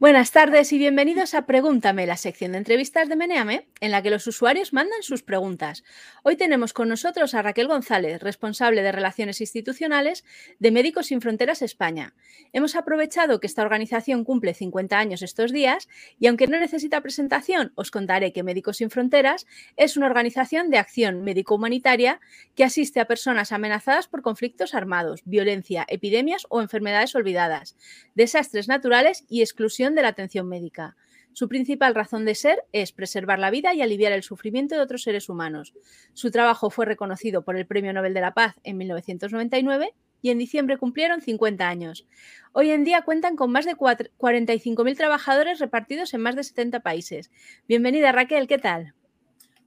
Buenas tardes y bienvenidos a Pregúntame, la sección de entrevistas de Meneame, en la que los usuarios mandan sus preguntas. Hoy tenemos con nosotros a Raquel González, responsable de Relaciones Institucionales de Médicos Sin Fronteras España. Hemos aprovechado que esta organización cumple 50 años estos días y aunque no necesita presentación, os contaré que Médicos Sin Fronteras es una organización de acción médico-humanitaria que asiste a personas amenazadas por conflictos armados, violencia, epidemias o enfermedades olvidadas, desastres naturales y exclusión de la atención médica. Su principal razón de ser es preservar la vida y aliviar el sufrimiento de otros seres humanos. Su trabajo fue reconocido por el Premio Nobel de la Paz en 1999 y en diciembre cumplieron 50 años. Hoy en día cuentan con más de 45.000 trabajadores repartidos en más de 70 países. Bienvenida Raquel, ¿qué tal?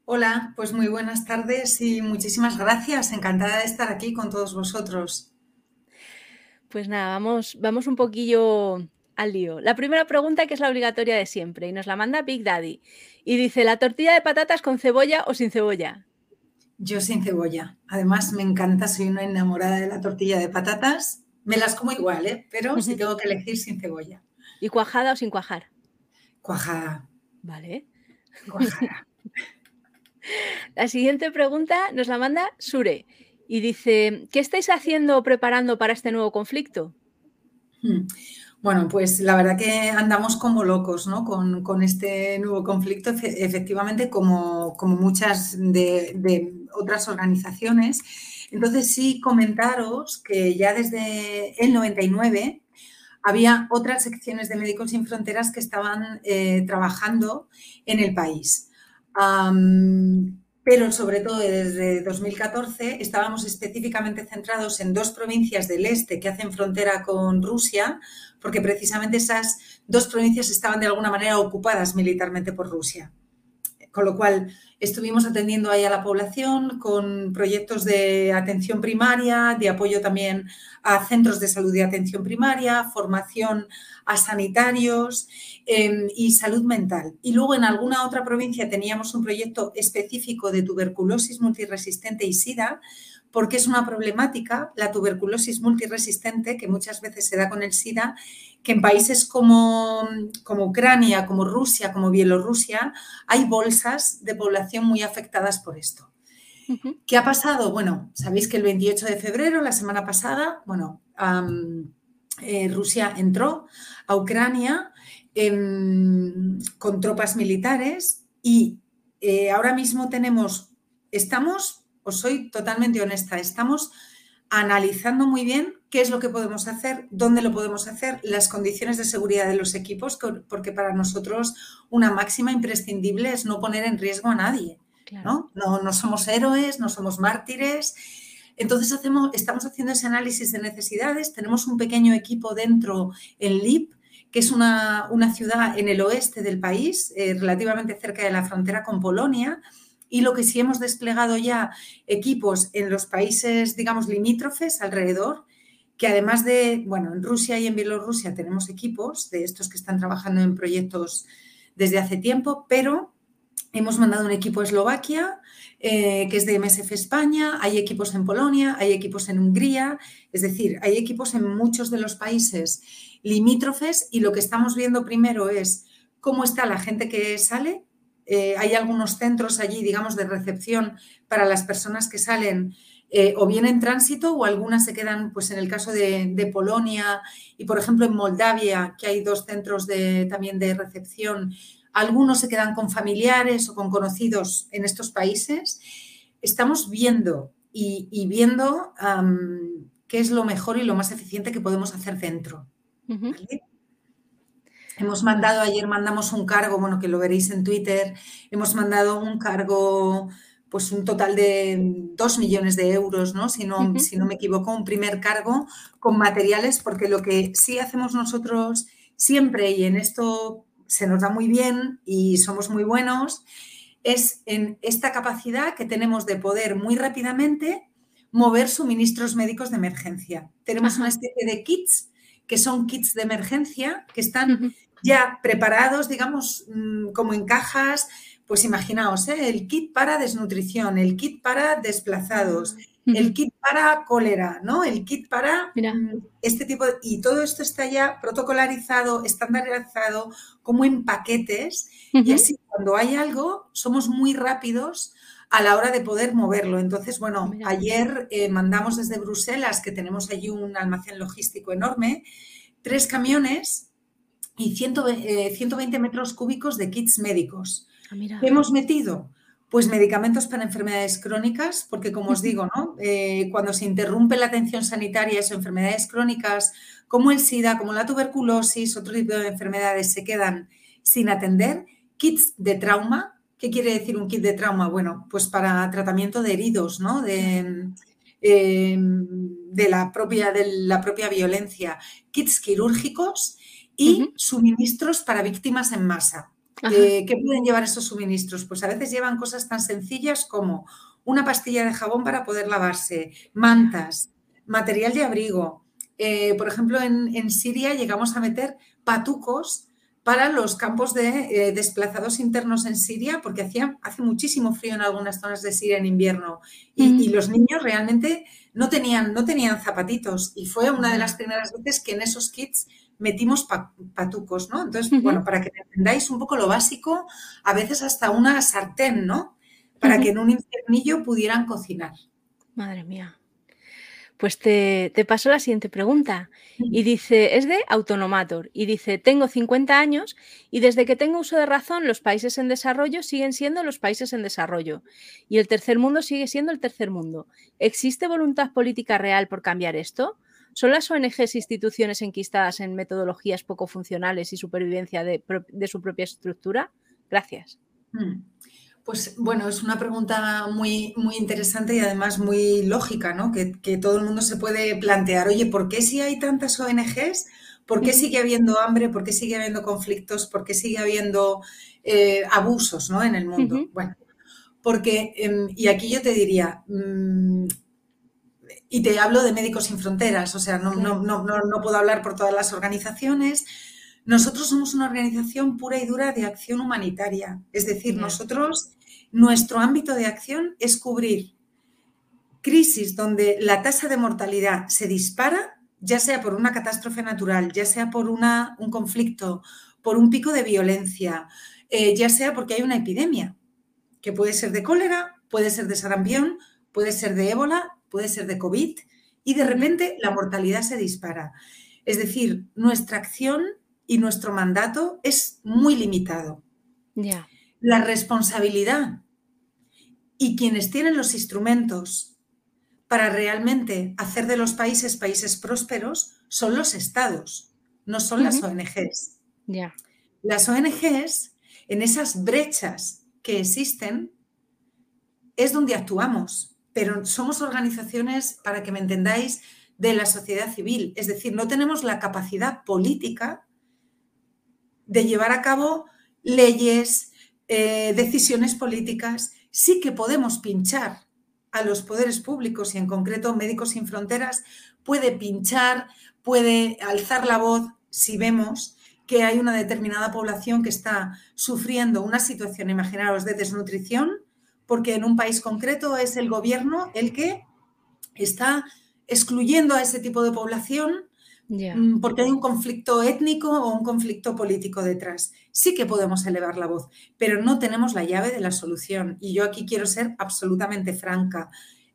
Hola, pues muy buenas tardes y muchísimas gracias. Encantada de estar aquí con todos vosotros. Pues nada, vamos, vamos un poquillo al lío. La primera pregunta que es la obligatoria de siempre y nos la manda Big Daddy. Y dice, ¿la tortilla de patatas con cebolla o sin cebolla? Yo sin cebolla. Además me encanta, soy una enamorada de la tortilla de patatas. Me las como igual, ¿eh? pero si tengo que elegir sin cebolla. ¿Y cuajada o sin cuajar? Cuajada. Vale. Cuajada. la siguiente pregunta nos la manda Sure y dice, ¿qué estáis haciendo o preparando para este nuevo conflicto? Hmm. Bueno, pues la verdad que andamos como locos ¿no? con, este nuevo conflicto, efectivamente, como, muchas de, otras organizaciones. Entonces, sí comentaros que ya desde el 99 había otras secciones de Médicos Sin Fronteras que estaban eh, trabajando en el país pero sobre todo desde 2014 estábamos específicamente centrados en dos provincias del este que hacen frontera con Rusia, porque precisamente esas dos provincias estaban de alguna manera ocupadas militarmente por Rusia. Con lo cual estuvimos atendiendo ahí a la población con proyectos de atención primaria, de apoyo también a centros de salud de atención primaria, formación a sanitarios em, y salud mental. Y luego en alguna otra provincia teníamos un proyecto específico de tuberculosis multiresistente y SIDA, porque es una problemática, la tuberculosis multiresistente, que muchas veces se da con el SIDA, que en países como, como Ucrania, como Rusia, como Bielorrusia, hay bolsas de población muy afectadas por esto. ¿Qué ha pasado? Bueno, sabéis que el 28 de febrero, la semana pasada, bueno, eh, Rusia entró a Ucrania em, con tropas militares y eh, ahora mismo tenemos, estamos, os soy totalmente honesta, estamos analizando muy bien qué es lo que podemos hacer, dónde lo podemos hacer, las condiciones de seguridad de los equipos, porque para nosotros una máxima imprescindible es no poner en riesgo a nadie. ¿no? No, no somos héroes, no somos mártires entonces hacemos, estamos haciendo ese análisis de necesidades, tenemos un pequeño equipo dentro en LIP, que es una, ciudad en el oeste del país, eh, relativamente cerca de la frontera con Polonia, y lo que sí hemos desplegado ya equipos en los países, digamos, limítrofes alrededor, que además de, bueno, en Rusia y en Bielorrusia tenemos equipos de estos que están trabajando en proyectos desde hace tiempo, pero hemos mandado un equipo a Eslovaquia, eh, que es de MSF España, hay equipos en Polonia, hay equipos en Hungría, es decir, hay equipos en muchos de los países limítrofes y lo que estamos viendo primero es cómo está la gente que sale. Eh, hay algunos centros allí, digamos, de recepción para las personas que salen eh, o bien en tránsito o algunas se quedan, pues en el caso de, Polonia y, por ejemplo, en Moldavia, que hay dos centros de, también de recepción algunos se quedan con familiares o con conocidos en estos países. Estamos viendo y, viendo qué es lo mejor y lo más eficiente que podemos hacer dentro. Hemos mandado, ayer mandamos un cargo, bueno, que lo veréis en Twitter, hemos mandado un cargo, pues un total de dos millones de euros, ¿no? Si no, si no me equivoco, un primer cargo con materiales, porque lo que sí hacemos nosotros siempre, y en esto se nos da muy bien y somos muy buenos, es en esta capacidad que tenemos de poder muy rápidamente mover suministros médicos de emergencia. Tenemos una especie de kits que son kits de emergencia que están ya preparados, digamos, mm, como en cajas. Pues imaginaos, ¿eh? el kit para desnutrición, el kit para desplazados, el kit para cólera, ¿no? El kit para mm, este tipo de... Y todo esto está ya protocolarizado, estandarizado, como en paquetes. Y así cuando hay algo, somos muy rápidos a la hora de poder moverlo. Entonces, bueno, ayer eh, mandamos desde Bruselas, que tenemos allí un almacén logístico enorme, tres camiones y 120 eh, metros cúbicos de kits médicos. Ah, ¿Qué hemos metido? Pues medicamentos para enfermedades crónicas, porque como os digo, ¿no? Eh, cuando se interrumpe la atención sanitaria, eso, enfermedades crónicas como el SIDA, como la tuberculosis, otro tipo de enfermedades se quedan sin atender. Kits de trauma. ¿Qué quiere decir un kit de trauma? Bueno, pues para tratamiento de heridos, ¿no? De, em, de, la, propia, de la propia violencia. Kits quirúrgicos y suministros para víctimas en masa. ¿Qué pueden llevar esos suministros? Pues a veces llevan cosas tan sencillas como una pastilla de jabón para poder lavarse, mantas, material de abrigo. Eh, por ejemplo, en, Siria llegamos a meter patucos para los campos de eh, desplazados internos en Siria, porque hacía, hace muchísimo frío en algunas zonas de Siria en invierno. Y, mm. y, los niños realmente no tenían, no tenían zapatitos. Y fue una de las primeras veces que en esos kits metimos patucos, ¿no? Entonces, bueno, para que entendáis un poco lo básico, a veces hasta una sartén, ¿no? Para que en un infernillo pudieran cocinar. Madre mía. Pues te, te, paso la siguiente pregunta. Y dice, es de Autonomator. Y dice, tengo 50 años y desde que tengo uso de razón, los países en desarrollo siguen siendo los países en desarrollo. Y el tercer mundo sigue siendo el tercer mundo. ¿Existe voluntad política real por cambiar esto? ¿Son las ONGs instituciones enquistadas en metodologías poco funcionales y supervivencia de, su propia estructura? Gracias. Hmm. Pues bueno, es una pregunta muy, muy interesante y además muy lógica, ¿no? Que, todo el mundo se puede plantear, oye, ¿por qué si hay tantas ONGs? ¿Por qué sigue habiendo hambre? ¿Por qué sigue habiendo conflictos? ¿Por qué sigue habiendo eh, abusos ¿no? en el mundo? Bueno, porque, em, y aquí yo te diría, mm, y te hablo de Médicos Sin Fronteras, o sea, no, no, puedo hablar por todas las organizaciones. Nosotros somos una organización pura y dura de acción humanitaria. Es decir, nosotros, nuestro ámbito de acción es cubrir crisis donde la tasa de mortalidad se dispara, ya sea por una catástrofe natural, ya sea por una, un conflicto, por un pico de violencia, eh, ya sea porque hay una epidemia, que puede ser de cólera, puede ser de sarampión, puede ser de ébola, puede ser de COVID, y de repente la mortalidad se dispara. Es decir, nuestra acción y nuestro mandato es muy limitado. La responsabilidad y quienes tienen los instrumentos para realmente hacer de los países países prósperos son los estados, no son las ONGs. Las ONGs, en esas brechas que existen, es donde actuamos pero somos organizaciones, para que me entendáis, de la sociedad civil. Es decir, no tenemos la capacidad política de llevar a cabo leyes, eh, decisiones políticas. Sí que podemos pinchar a los poderes públicos y en concreto Médicos Sin Fronteras puede pinchar, puede alzar la voz si vemos que hay una determinada población que está sufriendo una situación, imaginaros, de desnutrición porque en un país concreto es el gobierno el que está excluyendo a ese tipo de población mm, porque hay un conflicto étnico o un conflicto político detrás. Sí que podemos elevar la voz, pero no tenemos la llave de la solución. Y yo aquí quiero ser absolutamente franca.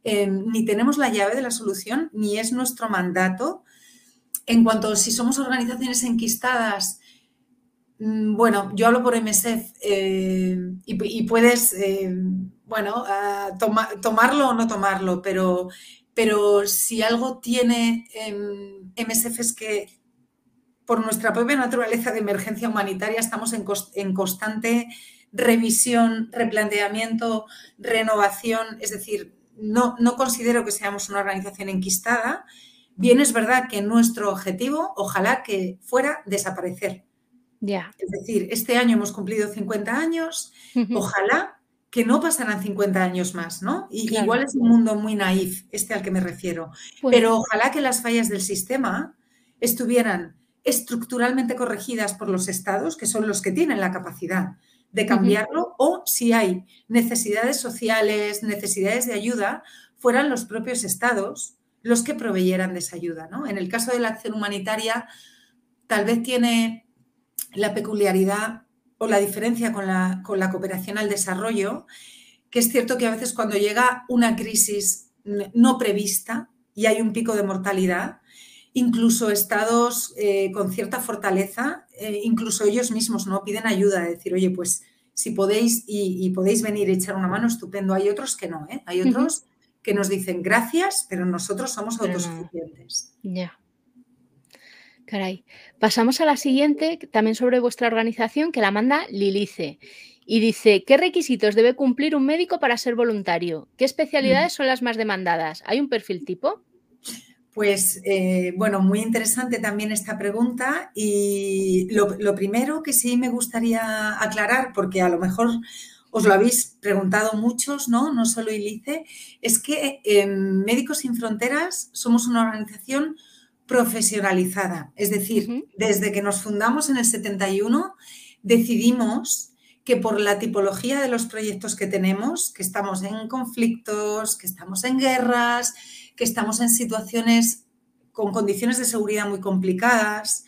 Em, ni tenemos la llave de la solución, ni es nuestro mandato. En cuanto a si somos organizaciones enquistadas, bueno, yo hablo por MSF eh, y, puedes... Eh, bueno, tomarlo o no tomarlo, pero, pero si algo tiene MSF es que por nuestra propia naturaleza de emergencia humanitaria estamos en, en constante revisión, replanteamiento, renovación, es decir, no, no considero que seamos una organización enquistada. Bien es verdad que nuestro objetivo, ojalá que fuera desaparecer. Es decir, este año hemos cumplido 50 años, ojalá que no pasarán 50 años más, ¿no? Y igual es un mundo muy naif, este al que me refiero. Pues Pero ojalá que las fallas del sistema estuvieran estructuralmente corregidas por los estados, que son los que tienen la capacidad de cambiarlo, o si hay necesidades sociales, necesidades de ayuda, fueran los propios estados los que proveyeran de esa ayuda. ¿no? En el caso de la acción humanitaria, tal vez tiene la peculiaridad o la diferencia con la, con la cooperación al desarrollo, que es cierto que a veces cuando llega una crisis no prevista y hay un pico de mortalidad, incluso estados eh, con cierta fortaleza, eh, incluso ellos mismos no piden ayuda, de decir, oye, pues si podéis y, podéis venir y echar una mano, estupendo. Hay otros que no, ¿eh? hay otros que nos dicen gracias, pero nosotros somos autosuficientes. Ya. Caray. Pasamos a la siguiente, también sobre vuestra organización, que la manda Lilice. Y dice, ¿qué requisitos debe cumplir un médico para ser voluntario? ¿Qué especialidades mm. son las más demandadas? ¿Hay un perfil tipo? Pues eh, bueno, muy interesante también esta pregunta y lo, primero que sí me gustaría aclarar, porque a lo mejor os lo habéis preguntado muchos, ¿no? No solo Ilice, es que en Médicos Sin Fronteras somos una organización profesionalizada, es decir, desde que nos fundamos en el 71 decidimos que por la tipología de los proyectos que tenemos, que estamos en conflictos, que estamos en guerras, que estamos en situaciones con condiciones de seguridad muy complicadas,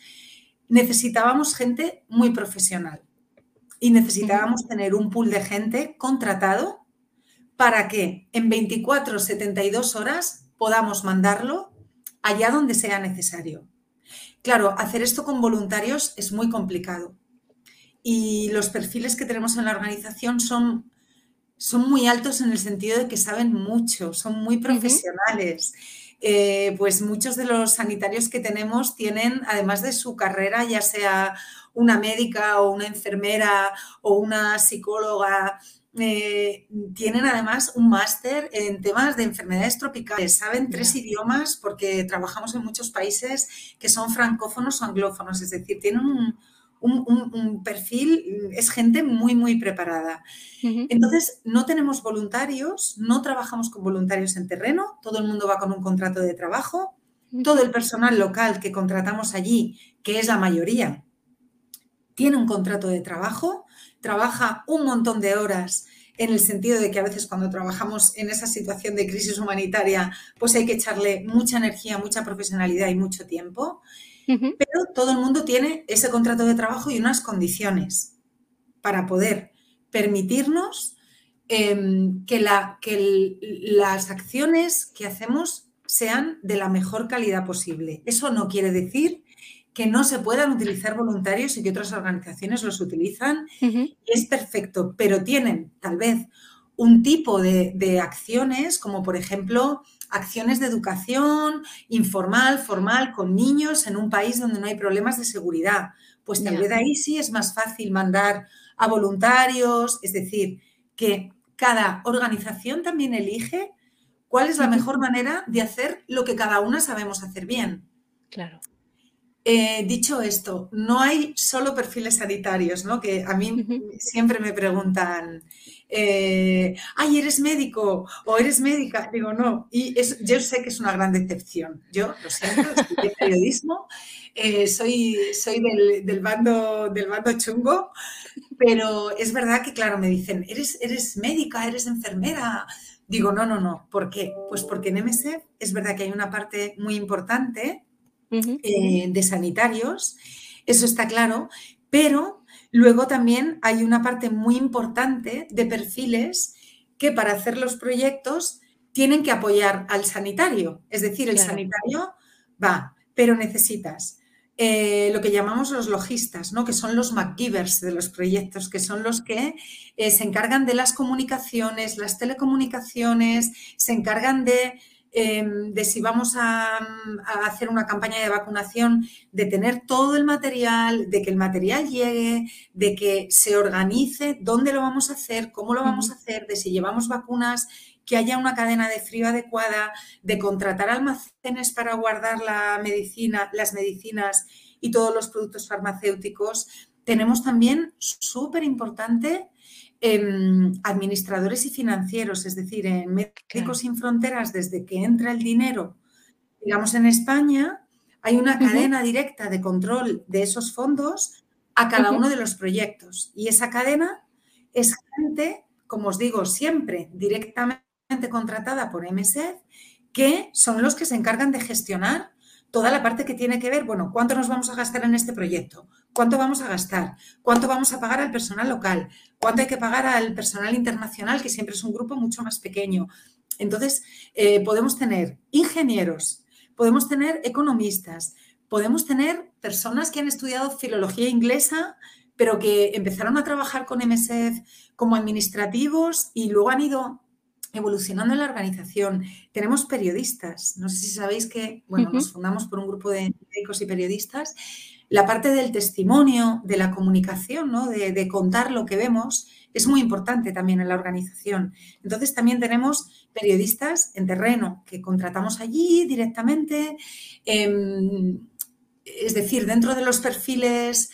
necesitábamos gente muy profesional y necesitábamos tener un pool de gente contratado para que en 24 72 horas podamos mandarlo allá donde sea necesario. Claro, hacer esto con voluntarios es muy complicado y los perfiles que tenemos en la organización son son muy altos en el sentido de que saben mucho, son muy profesionales. Eh, pues muchos de los sanitarios que tenemos tienen, además de su carrera, ya sea una médica o una enfermera o una psicóloga, eh, tienen además un máster en temas de enfermedades tropicales. Saben tres idiomas porque trabajamos en muchos países que son francófonos o anglófonos, es decir, tienen un, un, perfil, es gente muy, muy preparada. Entonces, no tenemos voluntarios, no trabajamos con voluntarios en terreno, todo el mundo va con un contrato de trabajo, todo el personal local que contratamos allí, que es la mayoría, tiene un contrato de trabajo, trabaja un montón de horas en el sentido de que a veces cuando trabajamos en esa situación de crisis humanitaria, pues hay que echarle mucha energía, mucha profesionalidad y mucho tiempo. Pero todo el mundo tiene ese contrato de trabajo y unas condiciones para poder permitirnos em, que, la, que las acciones que hacemos sean de la mejor calidad posible. Eso no quiere decir que no se puedan utilizar voluntarios y que otras organizaciones los utilizan. Es perfecto, pero tienen tal vez un tipo de, acciones, como por ejemplo acciones de educación informal, formal, con niños en un país donde no hay problemas de seguridad. Pues tal vez ahí sí es más fácil mandar a voluntarios, es decir, que cada organización también elige cuál es la mejor manera de hacer lo que cada una sabemos hacer bien. Claro. Eh, dicho esto, no hay solo perfiles sanitarios, ¿no? Que a mí siempre me preguntan, eh, ay, ¿eres médico o eres médica? Digo, no. Y yo sé que es una gran decepción. Yo lo siento, estudié periodismo, eh, soy, soy del, bando, del bando chungo, pero es verdad que, claro, me dicen, ¿eres, eres médica, eres enfermera? Digo, no, no, no. ¿Por qué? Pues porque en MSF es verdad que hay una parte muy importante eh, de sanitarios, eso está claro, pero luego también hay una parte muy importante de perfiles que para hacer los proyectos tienen que apoyar al sanitario. Es decir, el sanitario va, pero necesitas eh, lo que llamamos los logistas, ¿no? que son los MacGivers de los proyectos, que son los que eh, se encargan de las comunicaciones, las telecomunicaciones, se encargan de Em, de si vamos a, hacer una campaña de vacunación, de tener todo el material, de que el material llegue, de que se organice dónde lo vamos a hacer, cómo lo vamos a hacer, de si llevamos vacunas, que haya una cadena de frío adecuada, de contratar almacenes para guardar la medicina, las medicinas y todos los productos farmacéuticos. Tenemos también súper importante administradores y financieros, es decir, en Médicos Sin Fronteras, desde que entra el dinero, digamos, en España, hay una cadena directa de control de esos fondos a cada uno de los proyectos. Y esa cadena es gente, como os digo, siempre directamente contratada por MSED, que son los que se encargan de gestionar toda la parte que tiene que ver, bueno, cuánto nos vamos a gastar en este proyecto, cuánto vamos a gastar, cuánto vamos a pagar al personal local, cuánto hay que pagar al personal internacional, que siempre es un grupo mucho más pequeño. Entonces, eh, podemos tener ingenieros, podemos tener economistas, podemos tener personas que han estudiado filología inglesa, pero que empezaron a trabajar con MSF como administrativos y luego han ido evolucionando en la organización. Tenemos periodistas. No sé si sabéis que, bueno, nos fundamos por un grupo de médicos y periodistas. La parte del testimonio, de la comunicación, ¿no? de, de contar lo que vemos, es muy importante también en la organización. Entonces también tenemos periodistas en terreno que contratamos allí directamente. Em, es decir, dentro de los perfiles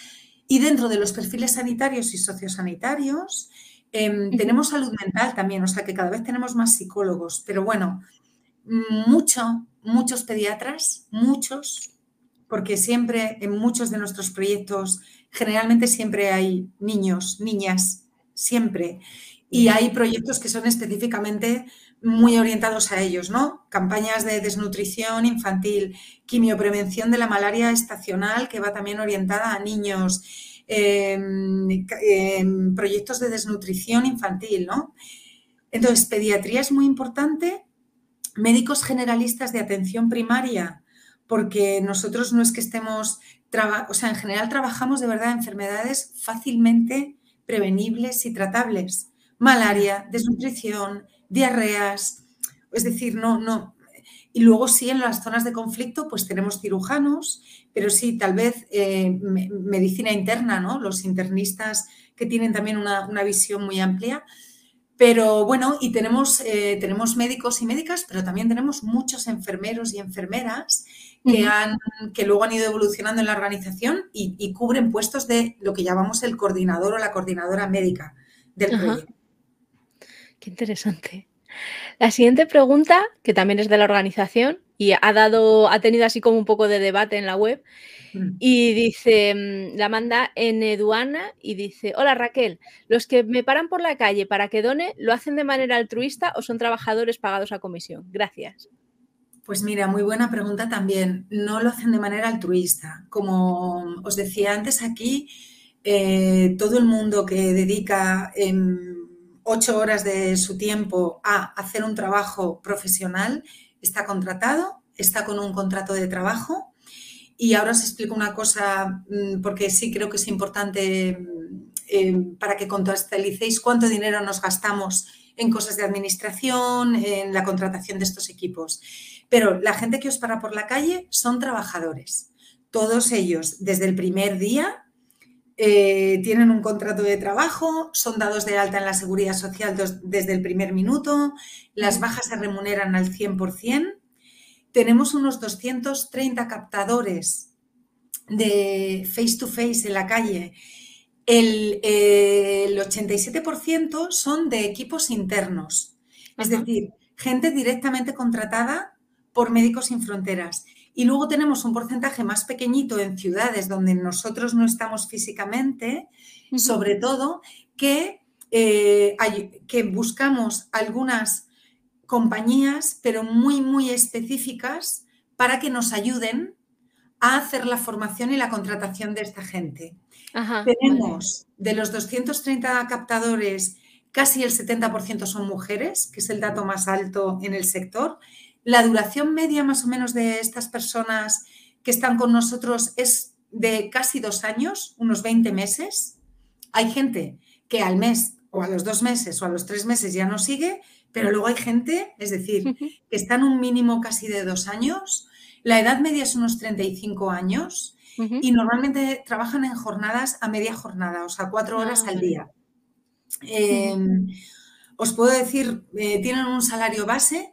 y dentro de los perfiles sanitarios y sociosanitarios, em, tenemos salud mental también, o sea que cada vez tenemos más psicólogos, pero bueno, mucho, muchos pediatras, muchos, porque siempre en muchos de nuestros proyectos, generalmente siempre hay niños, niñas, siempre. Y hay proyectos que son específicamente muy orientados a ellos, ¿no? Campañas de desnutrición infantil, quimioprevención de la malaria estacional, que va también orientada a niños, proyectos de desnutrición infantil, ¿no? Entonces, pediatría es muy importante, médicos generalistas de atención primaria, porque nosotros no es que estemos, o sea, en general trabajamos de verdad enfermedades fácilmente prevenibles y tratables. Malaria, desnutrición, diarreas, es decir, no, no. Y luego sí, en las zonas de conflicto, pues tenemos cirujanos, pero sí, tal vez eh, medicina interna, ¿no? Los internistas que tienen también una, visión muy amplia. Pero bueno, y tenemos, eh, tenemos médicos y médicas, pero también tenemos muchos enfermeros y enfermeras que, han, que luego han ido evolucionando en la organización y, cubren puestos de lo que llamamos el coordinador o la coordinadora médica del proyecto. Qué interesante. La siguiente pregunta, que también es de la organización y ha dado, ha tenido así como un poco de debate en la web. Mm. Y dice, mm, la manda en Eduana y dice, hola Raquel, ¿los que me paran por la calle para que done lo hacen de manera altruista o son trabajadores pagados a comisión? Gracias. Pues mira, muy buena pregunta también. No lo hacen de manera altruista. Como os decía antes aquí, eh, todo el mundo que dedica ocho horas de su tiempo a hacer un trabajo profesional está contratado, está con un contrato de trabajo. Y ahora os explico una cosa, mm, porque sí creo que es importante mm, eh, para que contextualicéis cuánto dinero nos gastamos en cosas de administración, en la contratación de estos equipos. Pero la gente que os para por la calle son trabajadores. Todos ellos, desde el primer día, eh, tienen un contrato de trabajo, son dados de alta en la seguridad social desde el primer minuto, las bajas se remuneran al 100%. Tenemos unos 230 captadores de face to face en la calle. El, el 87% son de equipos internos, es decir, gente directamente contratada por Médicos Sin Fronteras. Y luego tenemos un porcentaje más pequeñito en ciudades donde nosotros no estamos físicamente, sobre todo, que, eh, que buscamos algunas compañías, pero muy, muy específicas, para que nos ayuden a hacer la formación y la contratación de esta gente. Tenemos de los 230 captadores, casi el 70% son mujeres, que es el dato más alto en el sector, la duración media más o menos de estas personas que están con nosotros es de casi dos años, unos 20 meses. Hay gente que al mes o a los dos meses o a los tres meses ya no sigue, pero luego hay gente, es decir, que está en un mínimo casi de dos años. La edad media es unos 35 años y normalmente trabajan en jornadas a media jornada, o sea, cuatro horas al ah, día. Em, os puedo decir, eh, tienen un salario base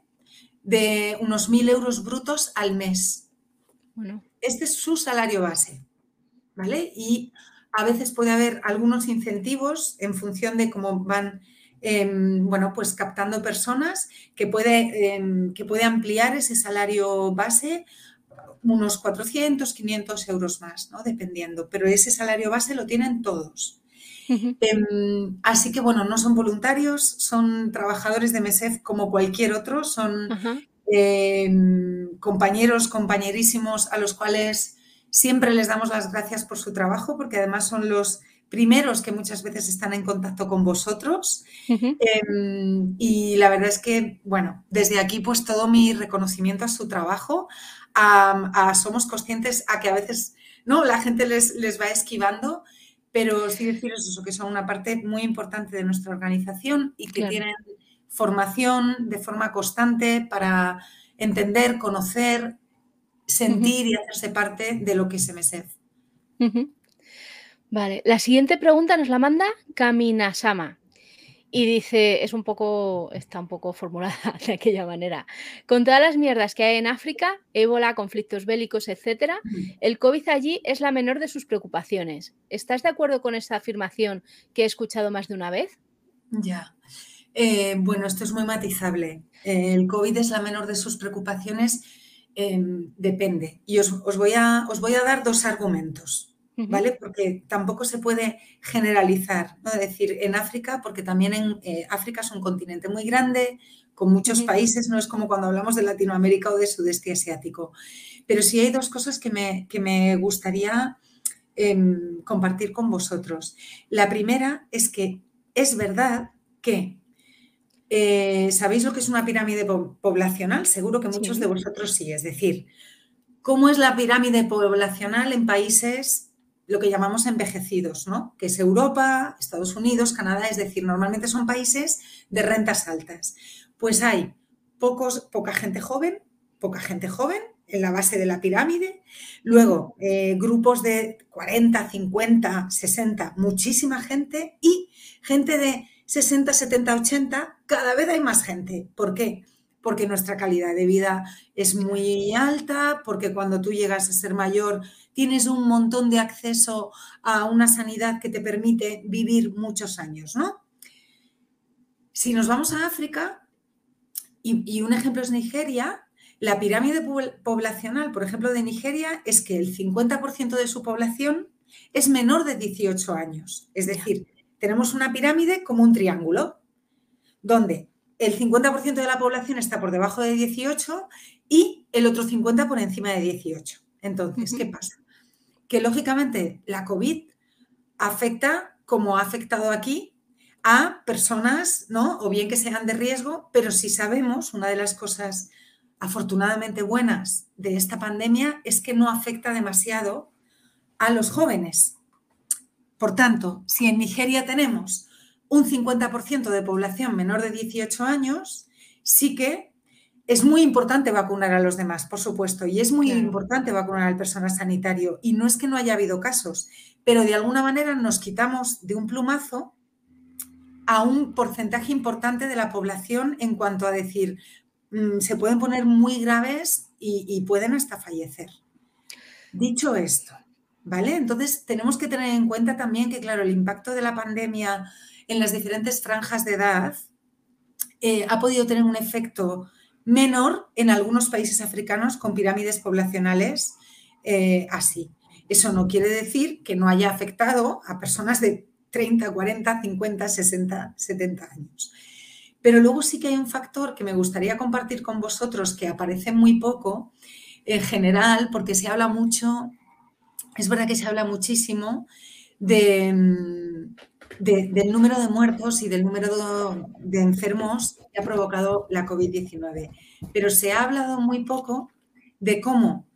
de unos 1.000 euros brutos al mes. Bueno. Este es su salario base, ¿vale? Y a veces puede haber algunos incentivos en función de cómo van, em, bueno, pues captando personas que puede, em, que puede ampliar ese salario base unos 400, 500 euros más, ¿no? Dependiendo. Pero ese salario base lo tienen todos. Em, así que bueno, no son voluntarios, son trabajadores de MESEF como cualquier otro, son em, compañeros, compañerísimos a los cuales siempre les damos las gracias por su trabajo, porque además son los primeros que muchas veces están en contacto con vosotros. Em, y la verdad es que, bueno, desde aquí pues todo mi reconocimiento a su trabajo. somos conscientes a que a veces no la gente les, les va esquivando, pero sí deciros eso, que son una parte muy importante de nuestra organización y que tienen formación de forma constante para entender, conocer, sentir y hacerse parte de lo que es MSF. Vale, la siguiente pregunta nos la manda Kaminasama. Y dice, es un poco, está un poco formulada de aquella manera. Con todas las mierdas que hay en África, ébola, conflictos bélicos, etcétera, el COVID allí es la menor de sus preocupaciones. ¿Estás de acuerdo con esta afirmación que he escuchado más de una vez? Ya. Eh, bueno, esto es muy matizable. el COVID es la menor de sus preocupaciones. Em, depende. Y os, voy a, os voy a dar dos argumentos. ¿Vale? Porque tampoco se puede generalizar, ¿no? Es decir, en África, porque también en eh, África es un continente muy grande, con muchos países, no es como cuando hablamos de Latinoamérica o de Sudeste Asiático. Pero sí hay dos cosas que me, que me gustaría em, compartir con vosotros. La primera es que es verdad que eh, ¿Sabéis lo que es una pirámide poblacional? Seguro que muchos de vosotros sí. Es decir, ¿cómo es la pirámide poblacional en países lo que llamamos envejecidos, ¿no? Que es Europa, Estados Unidos, Canadá, es decir, normalmente son países de rentas altas. Pues hay poca gente joven, poca gente joven en la base de la pirámide, luego eh, grupos de 40, 50, 60, muchísima gente y gente de 60, 70, 80, cada vez hay más gente. ¿Por qué? Porque nuestra calidad de vida es muy alta, porque cuando tú llegas a ser mayor tienes un montón de acceso a una sanidad que te permite vivir muchos años, ¿no? Si nos vamos a África, y, un ejemplo es Nigeria, la pirámide poblacional, por ejemplo, de Nigeria, es que el 50% de su población es menor de 18 años. Es decir, tenemos una pirámide como un triángulo, donde el 50% de la población está por debajo de 18 y el otro 50% por encima de 18. Entonces, ¿qué pasa? Que lógicamente la COVID afecta, como ha afectado aquí, a personas, ¿no? O bien que sean de riesgo, pero si sabemos, una de las cosas afortunadamente buenas de esta pandemia es que no afecta demasiado a los jóvenes. Por tanto, si en Nigeria tenemos un 50% de población menor de 18 años, sí que es muy importante vacunar a los demás, por supuesto, y es muy importante vacunar al personal sanitario. Y no es que no haya habido casos, pero de alguna manera nos quitamos de un plumazo a un porcentaje importante de la población en cuanto a decir, mm, se pueden poner muy graves y, y pueden hasta fallecer. Dicho esto, ¿vale? Entonces tenemos que tener en cuenta también que, claro, el impacto de la pandemia en las diferentes franjas de edad eh, ha podido tener un efecto menor en algunos países africanos con pirámides poblacionales eh, así. Eso no quiere decir que no haya afectado a personas de 30, 40, 50, 60, 70 años. Pero luego sí que hay un factor que me gustaría compartir con vosotros que aparece muy poco en general, porque se habla mucho, es verdad que se habla muchísimo de, del número de muertos y del número de, enfermos que ha provocado la COVID-19. Pero se ha hablado muy poco de cómo,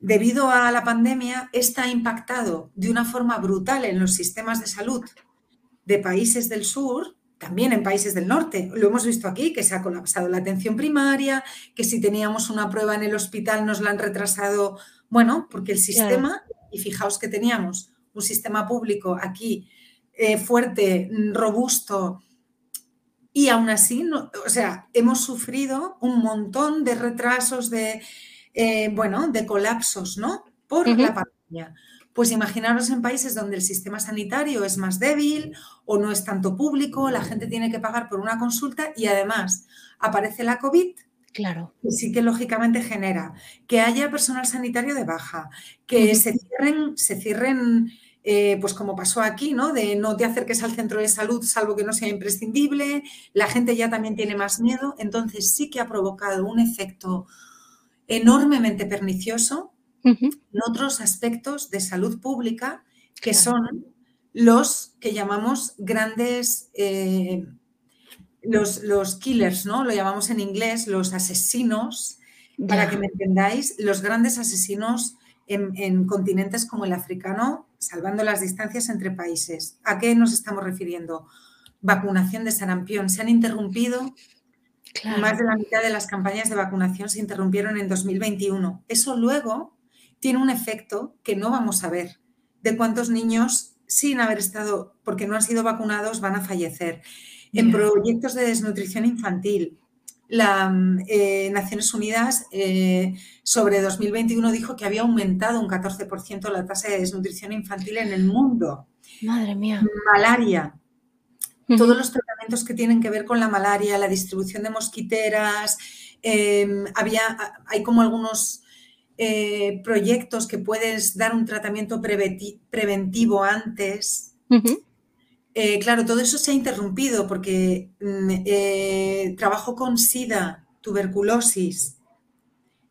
debido a la pandemia, está impactado de una forma brutal en los sistemas de salud de países del sur, también en países del norte. Lo hemos visto aquí, que se ha colapsado la atención primaria, que si teníamos una prueba en el hospital nos la han retrasado. Bueno, porque el sistema, y fijaos que teníamos un sistema público aquí eh, fuerte, robusto, y aún así, o sea, hemos sufrido un montón de retrasos, de, eh, bueno, de colapsos, ¿no? Por la pandemia. Pues imaginaros en países donde el sistema sanitario es más débil o no es tanto público, la gente tiene que pagar por una consulta y además aparece la COVID. Claro. Sí que lógicamente genera que haya personal sanitario de baja, que se cierren, se cierren eh, pues como pasó aquí, ¿no? De no te acerques al centro de salud salvo que no sea imprescindible, la gente ya también tiene más miedo, entonces sí que ha provocado un efecto enormemente pernicioso en otros aspectos de salud pública que son los que llamamos grandes, eh, los, los, killers, ¿no? Lo llamamos en inglés los asesinos, para que me entendáis, los grandes asesinos en, continentes como el africano, salvando las distancias entre países. ¿A qué nos estamos refiriendo? Vacunación de sarampión. Se han interrumpido, más de la mitad de las campañas de vacunación se interrumpieron en 2021. Eso luego tiene un efecto que no vamos a ver, de cuántos niños sin haber estado, porque no han sido vacunados, van a fallecer. En proyectos de desnutrición infantil, la eh, Naciones Unidas eh, sobre 2021 dijo que había aumentado un 14% la tasa de desnutrición infantil en el mundo. Madre mía. Malaria. Todos los tratamientos que tienen que ver con la malaria, la distribución de mosquiteras, em, había, hay como algunos eh, proyectos que puedes dar un tratamiento preventivo antes. Eh, claro, todo eso se ha interrumpido porque mm, eh, trabajo con SIDA, tuberculosis.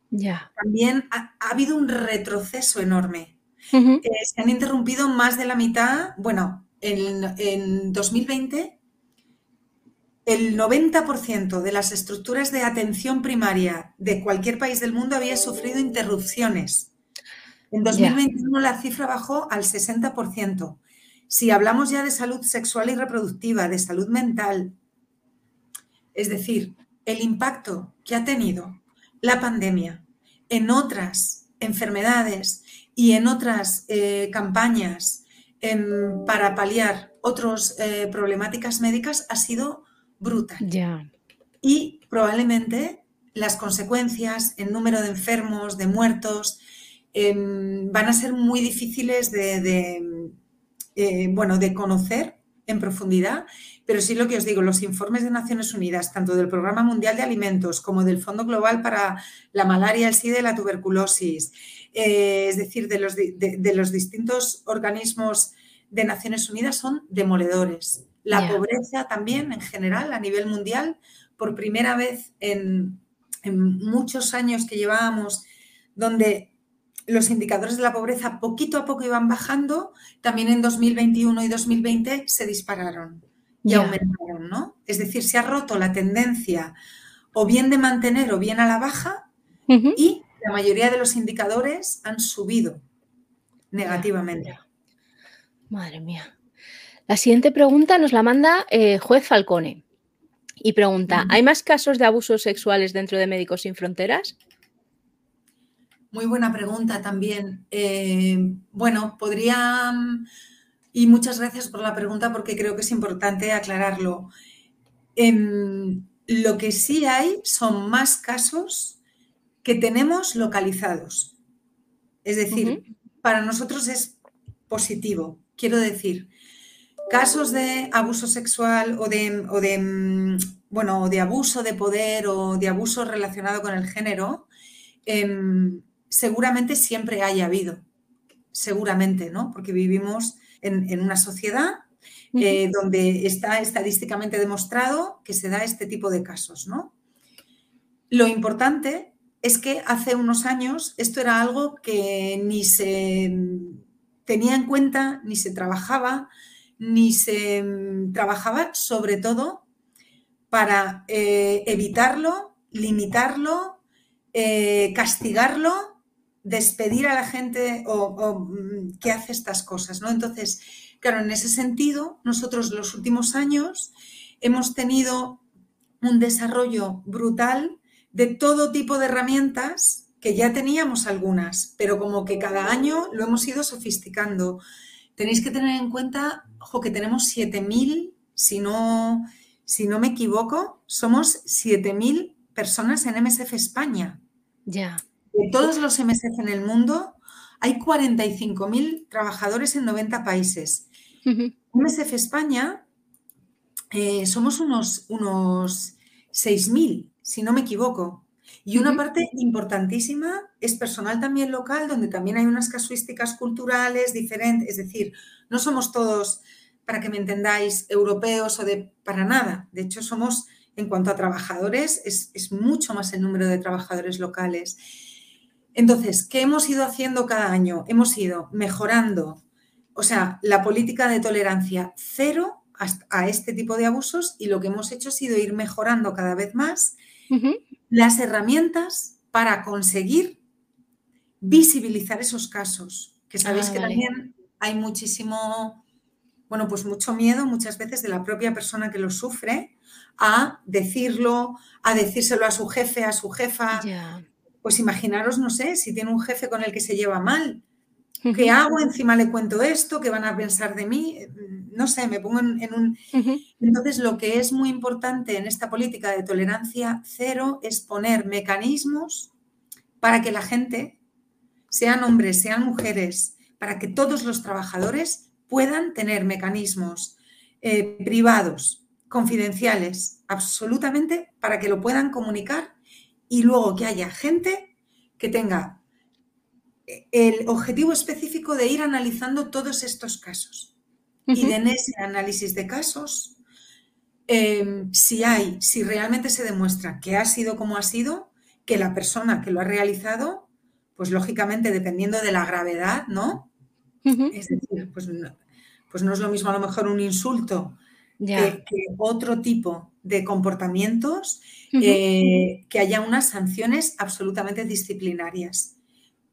Ya. También ha, habido un retroceso enorme. Eh, se han interrumpido más de la mitad. Bueno, en, en 2020, el 90% de las estructuras de atención primaria de cualquier país del mundo había sufrido interrupciones. En 2021 la cifra bajó al 60%. Si hablamos ya de salud sexual y reproductiva, de salud mental, es decir, el impacto que ha tenido la pandemia en otras enfermedades y en otras eh, campañas para paliar otras eh, problemáticas médicas ha sido brutal. Y probablemente las consecuencias en número de enfermos, de muertos, em, van a ser muy difíciles de eh, bueno, de conocer en profundidad, pero sí lo que os digo, los informes de Naciones Unidas, tanto del Programa Mundial de Alimentos como del Fondo Global para la Malaria, el SIDA y la tuberculosis, eh, es decir, de los, de, los, distintos organismos de Naciones Unidas son demoledores. La pobreza también, en general, a nivel mundial, por primera vez en, en muchos años que llevábamos, donde los indicadores de la pobreza poquito a poco iban bajando, también en 2021 y 2020 se dispararon y aumentaron, ¿no? Es decir, se ha roto la tendencia o bien de mantener o bien a la baja y la mayoría de los indicadores han subido negativamente. Madre mía. La siguiente pregunta nos la manda eh, Juez Falcone y pregunta, ¿hay más casos de abusos sexuales dentro de Médicos Sin Fronteras? Muy buena pregunta también. Eh, bueno, podría, y muchas gracias por la pregunta porque creo que es importante aclararlo. Em, lo que sí hay son más casos que tenemos localizados. Es decir, para nosotros es positivo. Quiero decir, casos de abuso sexual o de, o de, bueno, de abuso de poder o de abuso relacionado con el género, em, seguramente siempre haya habido, seguramente, ¿no? Porque vivimos en, una sociedad eh, donde está estadísticamente demostrado que se da este tipo de casos, ¿no? Lo importante es que hace unos años esto era algo que ni se tenía en cuenta, ni se trabajaba, ni se trabajaba sobre todo para eh, evitarlo, limitarlo, eh, castigarlo despedir a la gente o, mm, que hace estas cosas, ¿no? Entonces, claro, en ese sentido, nosotros los últimos años hemos tenido un desarrollo brutal de todo tipo de herramientas que ya teníamos algunas, pero como que cada año lo hemos ido sofisticando. Tenéis que tener en cuenta, ojo, que tenemos 7.000, si no, si no me equivoco, somos 7.000 personas en MSF España. Ya de todos los MSF en el mundo, hay 45.000 trabajadores en 90 países. MSF España eh, somos unos, unos 6.000, si no me equivoco. Y una parte importantísima es personal también local, donde también hay unas casuísticas culturales diferentes. Es decir, no somos todos, para que me entendáis, europeos o de para nada. De hecho, somos, en cuanto a trabajadores, es, es mucho más el número de trabajadores locales. Entonces, ¿qué hemos ido haciendo cada año? Hemos ido mejorando, o sea, la política de tolerancia cero a este tipo de abusos y lo que hemos hecho ha sido ir mejorando cada vez más las herramientas para conseguir visibilizar esos casos, que sabéis Ah, que vale. también hay muchísimo, bueno, pues mucho miedo muchas veces de la propia persona que lo sufre a decirlo, a decírselo a su jefe, a su jefa. Pues imaginaros, no sé, si tiene un jefe con el que se lleva mal, ¿qué hago? Encima le cuento esto, ¿qué van a pensar de mí? No sé, me pongo en, en un, entonces, lo que es muy importante en esta política de tolerancia cero es poner mecanismos para que la gente, sean hombres, sean mujeres, para que todos los trabajadores puedan tener mecanismos eh, privados, confidenciales, absolutamente, para que lo puedan comunicar y luego que haya gente que tenga eh, el objetivo específico de ir analizando todos estos casos. Y de en ese análisis de casos, eh, si hay, si realmente se demuestra que ha sido como ha sido, que la persona que lo ha realizado, pues lógicamente dependiendo de la gravedad, ¿no? Es decir, pues no, pues no es lo mismo a lo mejor un insulto que, que otro tipo de comportamientos, eh, que haya unas sanciones absolutamente disciplinarias.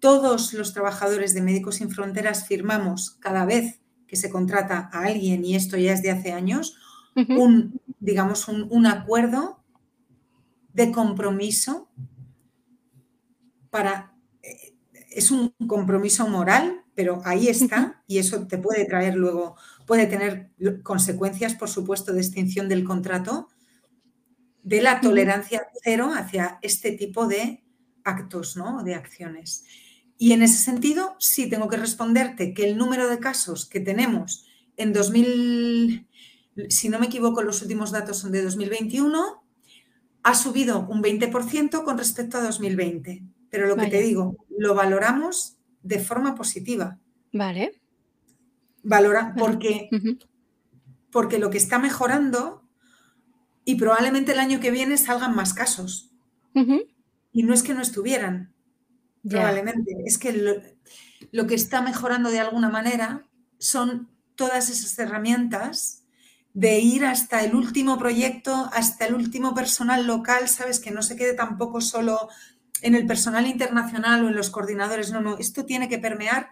Todos los trabajadores de Médicos Sin Fronteras firmamos cada vez que se contrata a alguien, y esto ya es de hace años, un, digamos, un, un acuerdo de compromiso para... eh, Es un compromiso moral, pero ahí está, y eso te puede traer luego, puede tener consecuencias, por supuesto, de extinción del contrato, de la tolerancia cero hacia este tipo de actos, ¿no? De acciones. Y en ese sentido, sí tengo que responderte que el número de casos que tenemos en 2000, si no me equivoco, los últimos datos son de 2021, ha subido un 20% con respecto a 2020. Pero lo que te digo, lo valoramos de forma positiva. Vale. Valora, Vale. porque, porque lo que está mejorando y probablemente el año que viene salgan más casos. Y no es que no estuvieran, probablemente. Es que lo, lo que está mejorando de alguna manera son todas esas herramientas de ir hasta el último proyecto, hasta el último personal local, ¿sabes? Que no se quede tampoco solo en el personal internacional o en los coordinadores. No, no, esto tiene que permear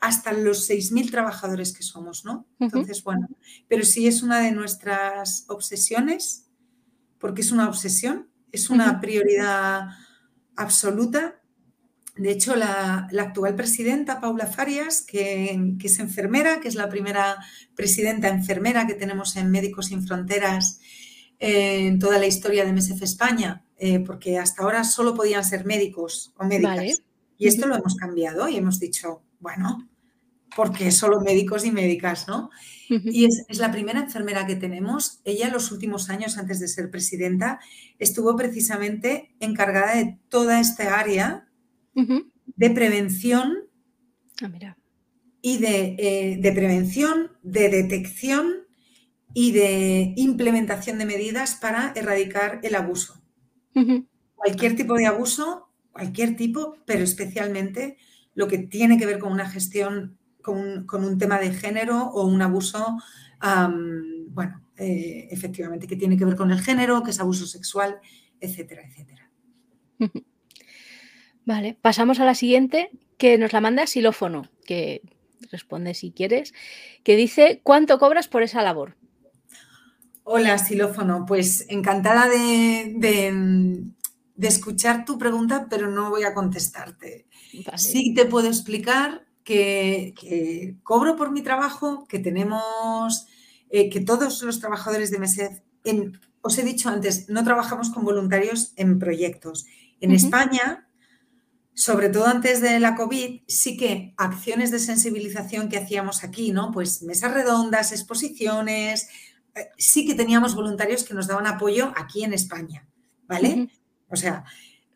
hasta los 6.000 trabajadores que somos, ¿no? Entonces, bueno, pero sí es una de nuestras obsesiones, porque es una obsesión, es una prioridad absoluta. De hecho, la, la actual presidenta, Paula Farias, que, que es enfermera, que es la primera presidenta enfermera que tenemos en Médicos Sin Fronteras eh, en toda la historia de MSF España, eh, porque hasta ahora solo podían ser médicos o médicas. Vale. Y esto lo hemos cambiado y hemos dicho, bueno, porque solo médicos y médicas, ¿no? Y es, es la primera enfermera que tenemos. Ella, los últimos años antes de ser presidenta, estuvo precisamente encargada de toda esta área de prevención Ah, mira. y de, eh, de prevención, de detección y de implementación de medidas para erradicar el abuso. Cualquier tipo de abuso, cualquier tipo, pero especialmente lo que tiene que ver con una gestión, con un, con un tema de género o un abuso, bueno, eh, efectivamente, que tiene que ver con el género, que es abuso sexual, etcétera, etcétera. Vale, pasamos a la siguiente, que nos la manda Xilófono, que responde si quieres, que dice, ¿cuánto cobras por esa labor? Hola, Xilófono. Pues encantada de, de- de escuchar tu pregunta, pero no voy a contestarte. Vale. Sí te puedo explicar que, que cobro por mi trabajo, que tenemos, eh, que todos los trabajadores de MESEF, en- os he dicho antes, no trabajamos con voluntarios en proyectos. En. España, sobre todo antes de la COVID, sí que acciones de sensibilización que hacíamos aquí, ¿no? Pues mesas redondas, exposiciones, eh, sí que teníamos voluntarios que nos daban apoyo aquí en España, ¿vale? O sea,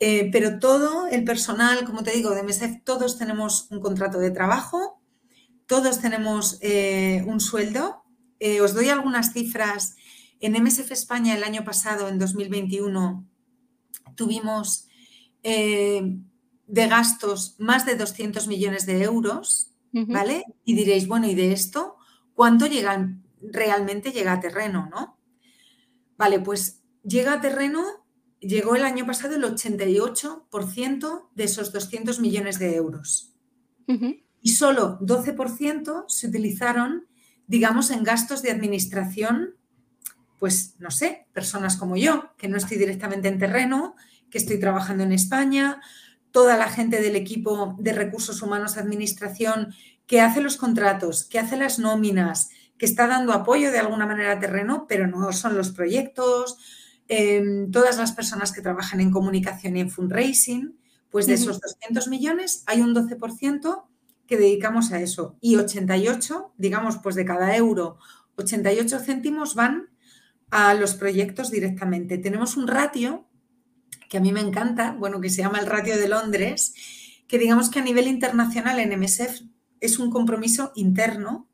Eh, pero todo el personal, como te digo, de MSF, todos tenemos un contrato de trabajo, todos tenemos eh, un sueldo. Eh, os doy algunas cifras. En MSF España el año pasado, en 2021, tuvimos de gastos más de 200 millones de euros, ¿vale? Y diréis, bueno, ¿y de esto cuánto llega, realmente llega a terreno, no? Vale, pues llega a terreno, llegó el año pasado el 88% de esos 200 millones de euros. Y solo 12% se utilizaron, digamos, en gastos de administración, pues, no sé, personas como yo, que no estoy directamente en terreno, que estoy trabajando en España, toda la gente del equipo de recursos humanos, administración, que hace los contratos, que hace las nóminas, que está dando apoyo de alguna manera a terreno, pero no son los proyectos, em, todas las personas que trabajan en comunicación y en fundraising, pues de esos 200 millones hay un 12% que dedicamos a eso. Y 88, digamos, pues de cada euro, 88 céntimos van a los proyectos directamente. Tenemos un ratio que a mí me encanta, bueno, que se llama el ratio de Londres, que digamos que a nivel internacional en MSF es un compromiso interno,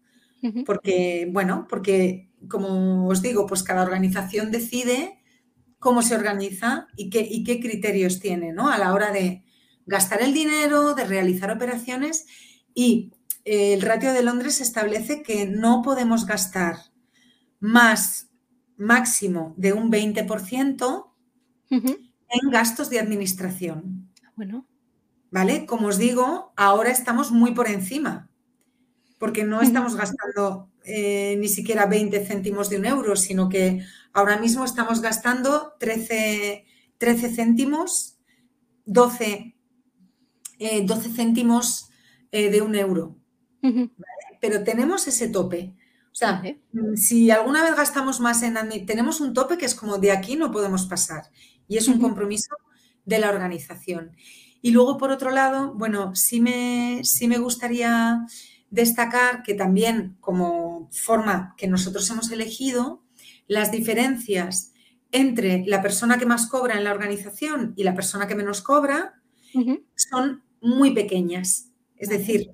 porque, bueno, porque como os digo, pues cada organización decide cómo se organiza y qué, y qué criterios tiene, ¿no? A la hora de gastar el dinero, de realizar operaciones y eh, el ratio de Londres establece que no podemos gastar más máximo de un 20% en gastos de administración. Bueno. ¿Vale? Como os digo, ahora estamos muy por encima, porque no estamos gastando eh, ni siquiera 20 céntimos de un euro, sino que ahora mismo estamos gastando 13, 13 céntimos, 12, 12 eh, céntimos eh, de un euro. Pero tenemos ese tope. O sea, si alguna vez gastamos más en tenemos un tope que es como de aquí no podemos pasar y es un compromiso de la organización. Y luego, por otro lado, bueno, sí me, sí me gustaría destacar que también como forma que nosotros hemos elegido, las diferencias entre la persona que más cobra en la organización y la persona que menos cobra son muy pequeñas. Es decir,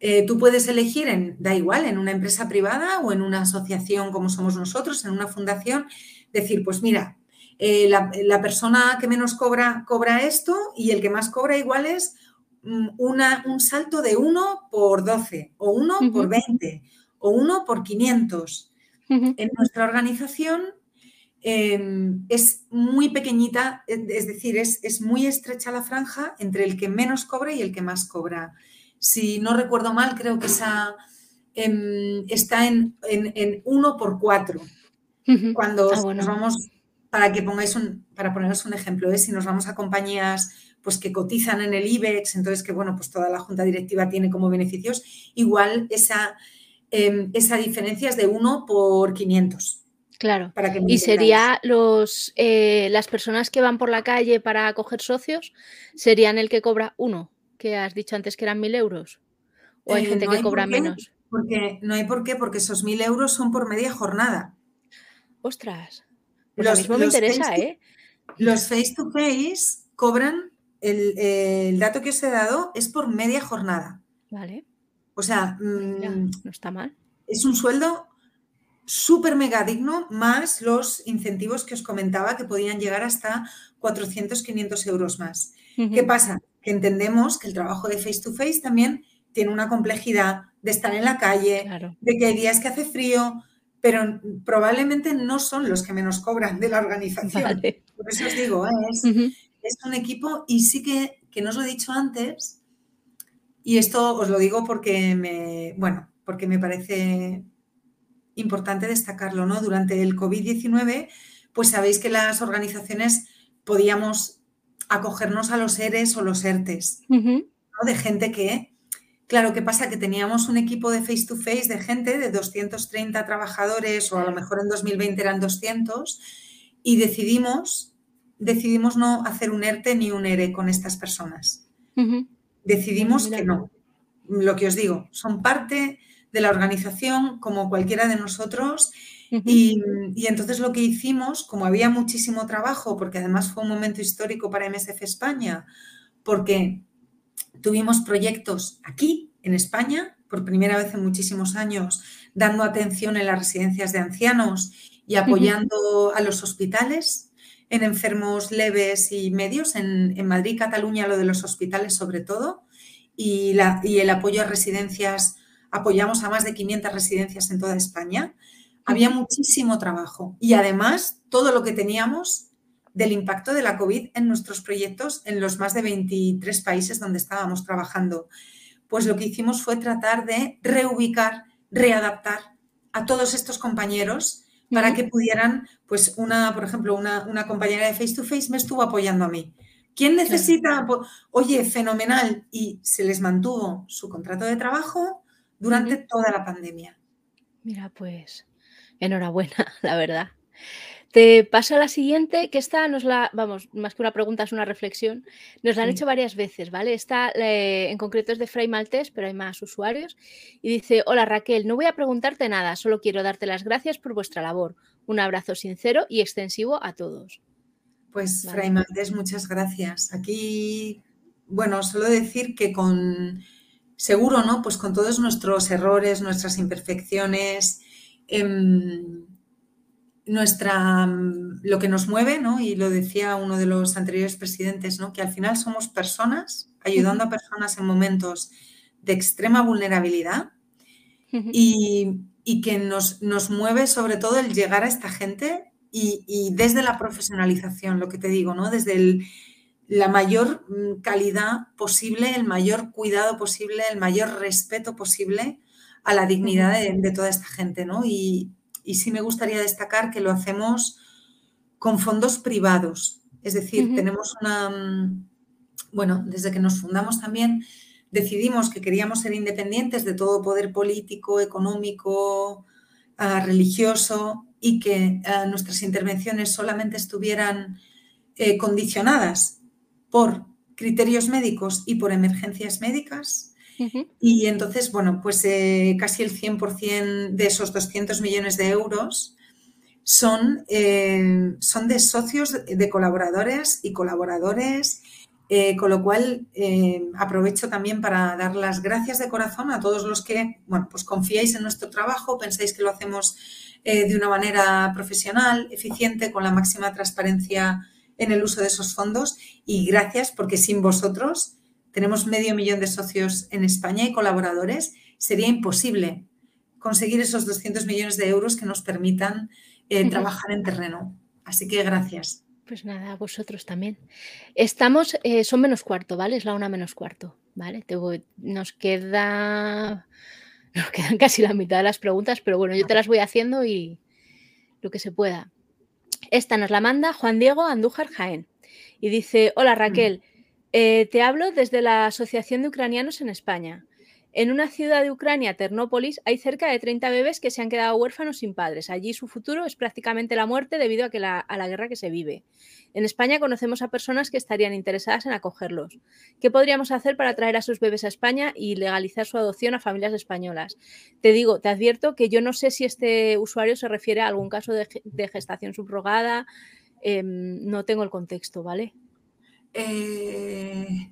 eh, tú puedes elegir, en, da igual, en una empresa privada o en una asociación como somos nosotros, en una fundación, decir, pues mira, eh, la, persona que menos cobra cobra esto y el que más cobra igual es una, un salto de 1 por 12 o 1 por 20 o 1 por 500. En nuestra organización em, es muy pequeñita, es decir, es, muy estrecha la franja entre el que menos cobra y el que más cobra. Si no recuerdo mal, creo que esa em, está en, 1 por 4. Cuando ah, nos vamos para que pongáis un, para poneros un ejemplo, ¿eh? si nos vamos a compañías pues que cotizan en el IBEX, entonces que bueno, pues toda la junta directiva tiene como beneficios, igual esa, em, esa diferencia es de 1 por 500. Claro. y sería los eh, las personas que van por la calle para coger socios, serían el que cobra uno, que has dicho antes que eran mil euros. ¿O hay eh, gente que cobra menos? Porque, no hay por qué, porque esos mil euros son por media jornada. Ostras. Pues los, mismo me interesa, face ¿eh? Los face to face cobran, el, dato que os he dado es por media jornada. Vale. O sea, mm, no está mal. Es un sueldo súper mega digno, más los incentivos que os comentaba que podían llegar hasta 400, 500 euros más. ¿Qué pasa? Que entendemos que el trabajo de face to face también tiene una complejidad de estar en la calle, de que hay días que hace frío, pero probablemente no son los que menos cobran de la organización. Por eso os digo, ¿eh? es, un equipo y sí que, que no os lo he dicho antes, y esto os lo digo porque me, bueno, porque me parece importante destacarlo, ¿no? Durante el COVID-19, pues sabéis que las organizaciones podíamos acogernos a los ERES o los ERTES, ¿no? De gente que Claro, ¿qué pasa? Que teníamos un equipo de face to face de gente de 230 trabajadores o a lo mejor en 2020 eran 200 y decidimos, decidimos no hacer un ERTE ni un ERE con estas personas. Decidimos que no. Lo que os digo, son parte de la organización, como cualquiera de nosotros. y, y, entonces lo que hicimos, como había muchísimo trabajo, porque además fue un momento histórico para MSF España, porque tuvimos proyectos aquí, en España, por primera vez en muchísimos años, dando atención en las residencias de ancianos y apoyando a los hospitales en enfermos leves y medios, en, Madrid, Cataluña, lo de los hospitales sobre todo, y, la, y, el apoyo a residencias, apoyamos a más de 500 residencias en toda España. Había muchísimo trabajo y además todo lo que teníamos del impacto de la COVID en nuestros proyectos en los más de 23 países donde estábamos trabajando. Pues lo que hicimos fue tratar de reubicar, readaptar a todos estos compañeros para que pudieran, pues una, por ejemplo, una, compañera de face to face me estuvo apoyando a mí. ¿Quién necesita? Oye, fenomenal. Y se les mantuvo su contrato de trabajo durante toda la pandemia. Mira, pues enhorabuena, la verdad. Te paso a la siguiente, que esta nos la, vamos, más que una pregunta, es una reflexión. Nos la han hecho varias veces, ¿vale? Esta eh, en concreto es de Fray Maltés, pero hay más usuarios. Y dice: Hola Raquel, no voy a preguntarte nada, solo quiero darte las gracias por vuestra labor. Un abrazo sincero y extensivo a todos. Pues Fray Maltés, muchas gracias. Aquí, bueno, solo decir que con seguro, ¿no? Pues con todos nuestros errores, nuestras imperfecciones. Em, nuestra, mm, lo que nos mueve, ¿no? y lo decía uno de los anteriores presidentes, ¿no? que al final somos personas, ayudando a personas en momentos de extrema vulnerabilidad y, que nos, nos, mueve sobre todo el llegar a esta gente y, desde la profesionalización, lo que te digo, ¿no? desde la mayor mm, calidad posible, el mayor cuidado posible, el mayor respeto posible a la dignidad de, de toda esta gente, ¿no? Y, y sí me gustaría destacar que lo hacemos con fondos privados. Es decir, tenemos una, bueno, desde que nos fundamos también decidimos que queríamos ser independientes de todo poder político, económico, ah, religioso y que ah, nuestras intervenciones solamente estuvieran eh, condicionadas por criterios médicos y por emergencias médicas y entonces, bueno, pues eh, casi el 100% de esos 200 millones de euros son, eh, son de socios, de colaboradores y colaboradores, eh, con lo cual aprovecho también para dar las gracias de corazón a todos los que, bueno, pues confiáis en nuestro trabajo, pensáis que lo hacemos de una manera profesional, eficiente, con la máxima transparencia en el uso de esos fondos. Y gracias porque sin vosotros tenemos medio millón de socios en España y colaboradores, sería imposible conseguir esos 200 millones de euros que nos permitan eh, trabajar en terreno. Así que gracias. Pues nada, a vosotros también. Estamos, eh, son menos cuarto, ¿vale? Es la una menos cuarto, ¿vale? nos queda, nos quedan casi la mitad de las preguntas, pero bueno, yo te las voy haciendo y lo que se pueda. Esta nos la manda Juan Diego Andújar Jaén y dice, hola Raquel, eh, te hablo desde la Asociación de Ucranianos en España. En una ciudad de Ucrania, Ternópolis, hay cerca de 30 bebés que se han quedado huérfanos sin padres. Allí su futuro es prácticamente la muerte debido a, que la, a la guerra que se vive. En España conocemos a personas que estarían interesadas en acogerlos. ¿Qué podríamos hacer para traer a sus bebés a España y legalizar su adopción a familias españolas? Te digo, te advierto que yo no sé si este usuario se refiere a algún caso de, gestación subrogada. Em, no tengo el contexto, ¿vale? Eh,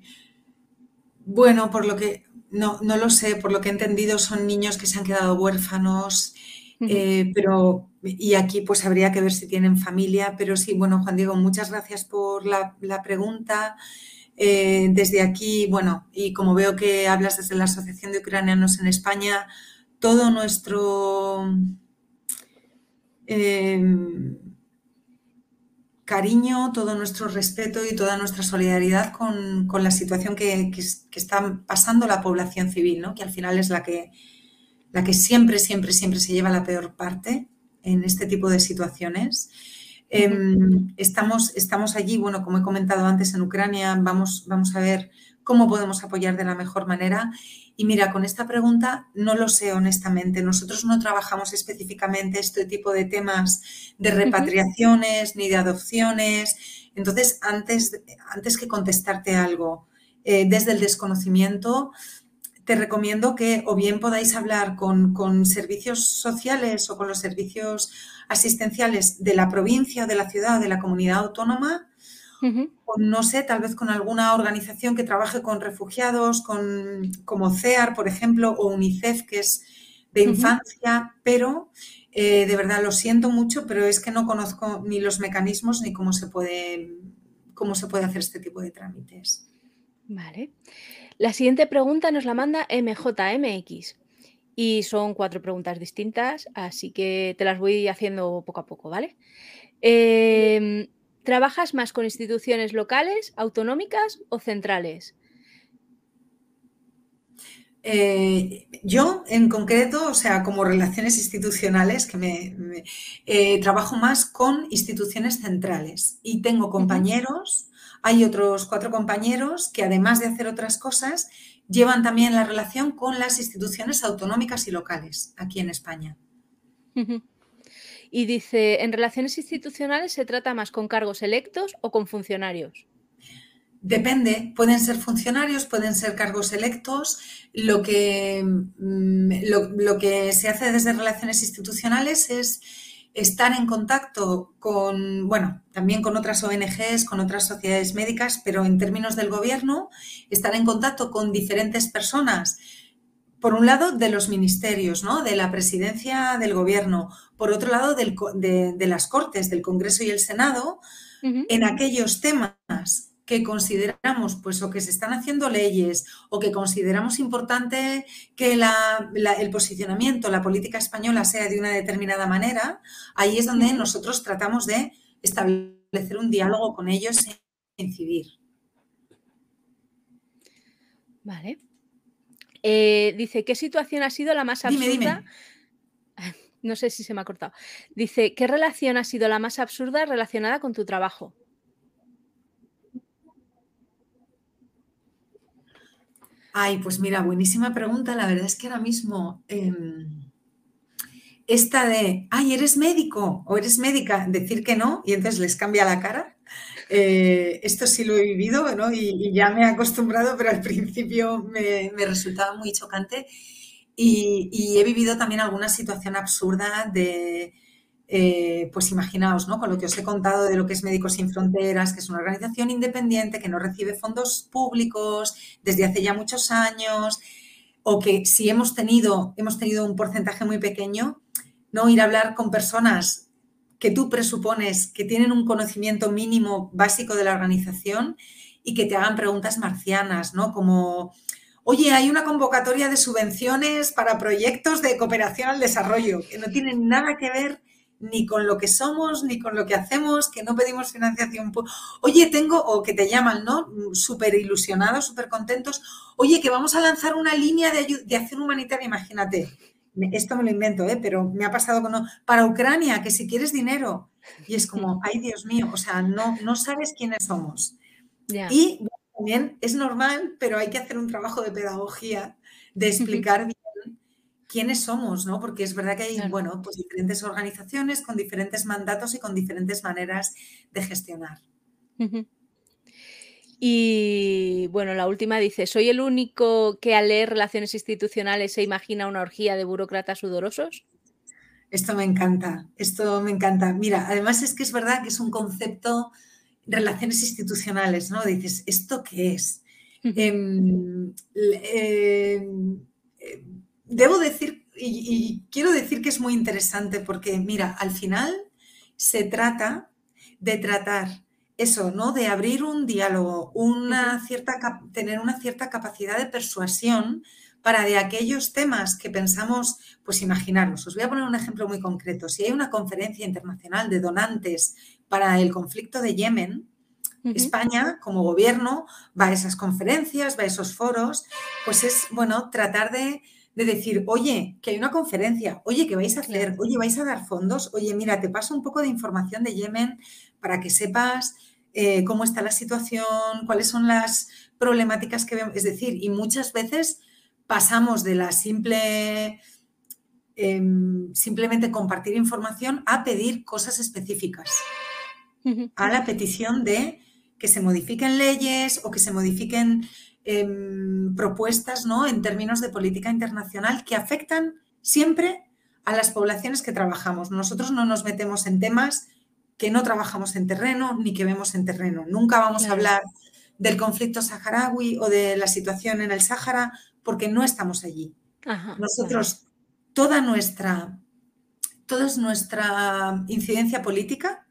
bueno, por lo que no, no, lo sé, por lo que he entendido son niños que se han quedado huérfanos, eh, pero y aquí pues habría que ver si tienen familia, pero sí, bueno, Juan Diego, muchas gracias por la, pregunta. Eh, desde aquí, bueno, y como veo que hablas desde la Asociación de Ucranianos en España, todo nuestro cariño, todo nuestro respeto y toda nuestra solidaridad con, la situación que, está pasando la población civil, ¿no? que al final es la que, la que siempre, siempre, siempre se lleva la peor parte en este tipo de situaciones. Em, estamos, estamos allí, bueno, como he comentado antes, en Ucrania, vamos, vamos a ver cómo podemos apoyar de la mejor manera y mira, con esta pregunta no lo sé honestamente. Nosotros no trabajamos específicamente este tipo de temas de repatriaciones ni de adopciones. Entonces, antes, antes que contestarte algo, eh, desde el desconocimiento, te recomiendo que o bien podáis hablar con, servicios sociales o con los servicios asistenciales de la provincia, de la ciudad o de la comunidad autónoma, o no sé, tal vez con alguna organización que trabaje con refugiados, con, como CEAR, por ejemplo, o UNICEF, que es de infancia, pero eh, de verdad lo siento mucho, pero es que no conozco ni los mecanismos ni cómo se puede, cómo se puede hacer este tipo de trámites. Vale. La siguiente pregunta nos la manda MJMX y son cuatro preguntas distintas, así que te las voy haciendo poco a poco, ¿vale? Em, ¿Trabajas más con instituciones locales, autonómicas o centrales? Eh, yo, en concreto, o sea, como relaciones institucionales, que me, eh, trabajo más con instituciones centrales y tengo compañeros hay otros cuatro compañeros que además de hacer otras cosas, llevan también la relación con las instituciones autonómicas y locales aquí en España. Y dice, ¿en relaciones institucionales se trata más con cargos electos o con funcionarios? Depende, pueden ser funcionarios, pueden ser cargos electos. Lo que, mm, lo que se hace desde relaciones institucionales es estar en contacto con, bueno, también con otras ONGs, con otras sociedades médicas, pero en términos del gobierno, estar en contacto con diferentes personas. Por un lado, de los ministerios, ¿no? de la presidencia del gobierno, por otro lado, de, las Cortes, del Congreso y el Senado, en aquellos temas que consideramos, pues, o que se están haciendo leyes, o que consideramos importante que el posicionamiento, la política española sea de una determinada manera, ahí es donde nosotros tratamos de establecer un diálogo con ellos e incidir. Vale. Eh, dice, ¿qué situación ha sido la más absurda? No sé si se me ha cortado. Dice, ¿qué relación ha sido la más absurda relacionada con tu trabajo? Ay, pues mira, buenísima pregunta. La verdad es que ahora mismo em, esta de, ay, eres médico o eres médica, decir que no y entonces les cambia la cara. Eh, esto sí lo he vivido ¿no? y, ya me he acostumbrado, pero al principio me, resultaba muy chocante. y, he vivido también alguna situación absurda de, eh, pues imaginaos, ¿no? Con lo que os he contado de lo que es Médicos Sin Fronteras, que es una organización independiente que no recibe fondos públicos desde hace ya muchos años, o que si hemos tenido, hemos tenido un porcentaje muy pequeño, no ir a hablar con personas que tú presupones que tienen un conocimiento mínimo básico de la organización y que te hagan preguntas marcianas, ¿no? Como, oye, hay una convocatoria de subvenciones para proyectos de cooperación al desarrollo, que no tienen nada que ver ni con lo que somos, ni con lo que hacemos, que no pedimos financiación. Oye, tengo, o que te llaman, ¿no? Súper ilusionados, súper contentos. Oye, que vamos a lanzar una línea de, de acción humanitaria, imagínate. Esto me lo invento, ¿eh? pero me ha pasado con... Para Ucrania, que si quieres dinero. Y es como, ay Dios mío, o sea, no, no sabes quiénes somos. Y también es normal, pero hay que hacer un trabajo de pedagogía, de explicar bien quiénes somos, ¿no? Porque es verdad que hay, bueno, pues diferentes organizaciones con diferentes mandatos y con diferentes maneras de gestionar. Y bueno, la última dice, ¿soy el único que al leer relaciones institucionales se imagina una orgía de burócratas sudorosos? Esto me encanta, esto me encanta. Mira, además es que es verdad que es un concepto, relaciones institucionales, ¿no? Dices, ¿esto qué es? Em, em, debo decir, y, quiero decir que es muy interesante porque, mira, al final se trata de tratar eso, ¿no? De abrir un diálogo, una cierta, tener una cierta capacidad de persuasión para de aquellos temas que pensamos, pues imaginaros, os voy a poner un ejemplo muy concreto. Si hay una conferencia internacional de donantes para el conflicto de Yemen, España, como gobierno, va a esas conferencias, va a esos foros, pues es, bueno, tratar de de decir, oye, que hay una conferencia, oye, ¿qué vais a hacer? Oye, ¿vais a dar fondos? Oye, mira, te paso un poco de información de Yemen para que sepas eh, cómo está la situación, cuáles son las problemáticas que vemos. Es decir, y muchas veces pasamos de la simple... Em, simplemente compartir información a pedir cosas específicas, a la petición de que se modifiquen leyes o que se modifiquen propuestas ¿no? en términos de política internacional que afectan siempre a las poblaciones que trabajamos. Nosotros no nos metemos en temas que no trabajamos en terreno ni que vemos en terreno. Nunca vamos a hablar del conflicto saharaui o de la situación en el Sáhara porque no estamos allí. Nosotros, toda nuestra, toda nuestra incidencia política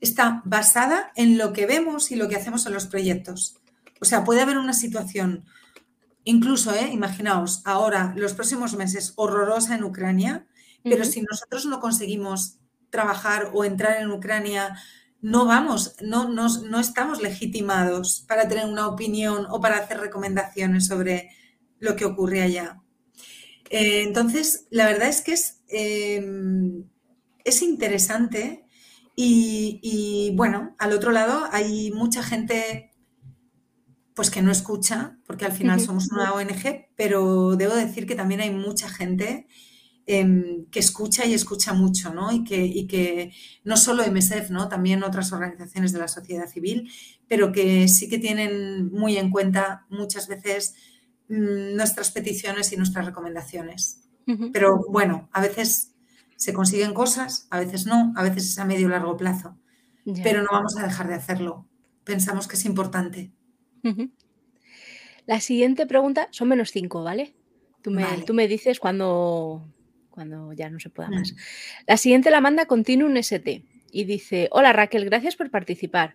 está basada en lo que vemos y lo que hacemos en los proyectos. O sea, puede haber una situación, incluso, ¿eh? imaginaos, ahora, los próximos meses, horrorosa en Ucrania, pero si nosotros no conseguimos trabajar o entrar en Ucrania, no vamos, no, no, estamos legitimados para tener una opinión o para hacer recomendaciones sobre lo que ocurre allá. Eh, entonces, la verdad es que es, em, es interesante y, bueno, al otro lado hay mucha gente pues que no escucha, porque al final somos una ONG, pero debo decir que también hay mucha gente em, que escucha y escucha mucho, ¿no? Y que, que no solo MSF, ¿no? También otras organizaciones de la sociedad civil, pero que sí que tienen muy en cuenta muchas veces mm, nuestras peticiones y nuestras recomendaciones. Pero bueno, a veces se consiguen cosas, a veces no, a veces es a medio o largo plazo, pero no vamos a dejar de hacerlo. Pensamos que es importante. La siguiente pregunta, son menos cinco, ¿vale? Tú me, Tú me dices cuando, cuando ya no se pueda más. La siguiente la manda Continuum ST y dice, hola Raquel, gracias por participar.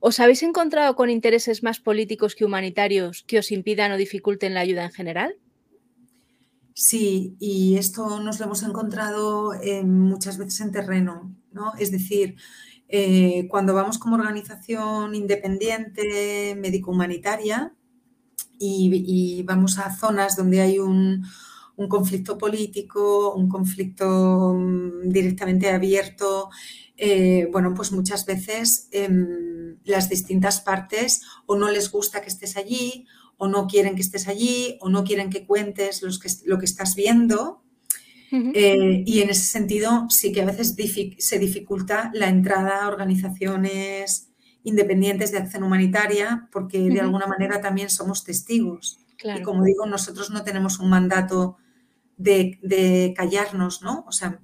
¿Os habéis encontrado con intereses más políticos que humanitarios que os impidan o dificulten la ayuda en general? Sí, y esto nos lo hemos encontrado muchas veces en terreno, ¿no? Es decir, eh, cuando vamos como organización independiente médico-humanitaria y, vamos a zonas donde hay un, conflicto político, un conflicto mm, directamente abierto, eh, bueno, pues muchas veces em, las distintas partes o no les gusta que estés allí o no quieren que estés allí o no quieren que cuentes lo que estás viendo. Eh, y en ese sentido sí que a veces se dificulta la entrada a organizaciones independientes de acción humanitaria porque de alguna manera también somos testigos. Y como digo, nosotros no tenemos un mandato de, de callarnos, ¿no? O sea,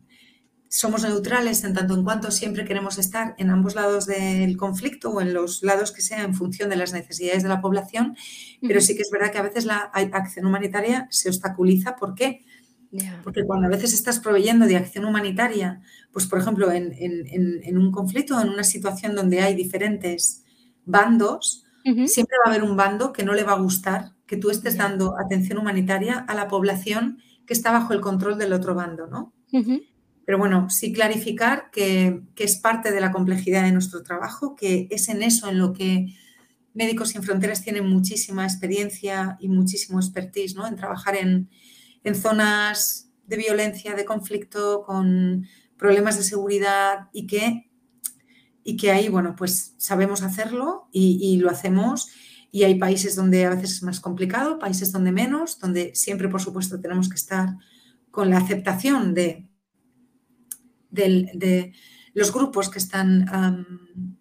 somos neutrales en tanto en cuanto siempre queremos estar en ambos lados del conflicto o en los lados que sea en función de las necesidades de la población, pero sí que es verdad que a veces la acción humanitaria se obstaculiza. ¿Por qué? Porque cuando a veces estás proveyendo de acción humanitaria, pues por ejemplo en, un conflicto en una situación donde hay diferentes bandos, siempre va a haber un bando que no le va a gustar que tú estés dando atención humanitaria a la población que está bajo el control del otro bando, ¿no? Pero bueno, sí clarificar que, es parte de la complejidad de nuestro trabajo, que es en eso en lo que Médicos Sin Fronteras tienen muchísima experiencia y muchísimo expertise, ¿no? En trabajar en, zonas de violencia, de conflicto, con problemas de seguridad y que, y que ahí, bueno, pues sabemos hacerlo y, y lo hacemos. Y hay países donde a veces es más complicado, países donde menos, donde siempre, por supuesto, tenemos que estar con la aceptación de, de los grupos que están,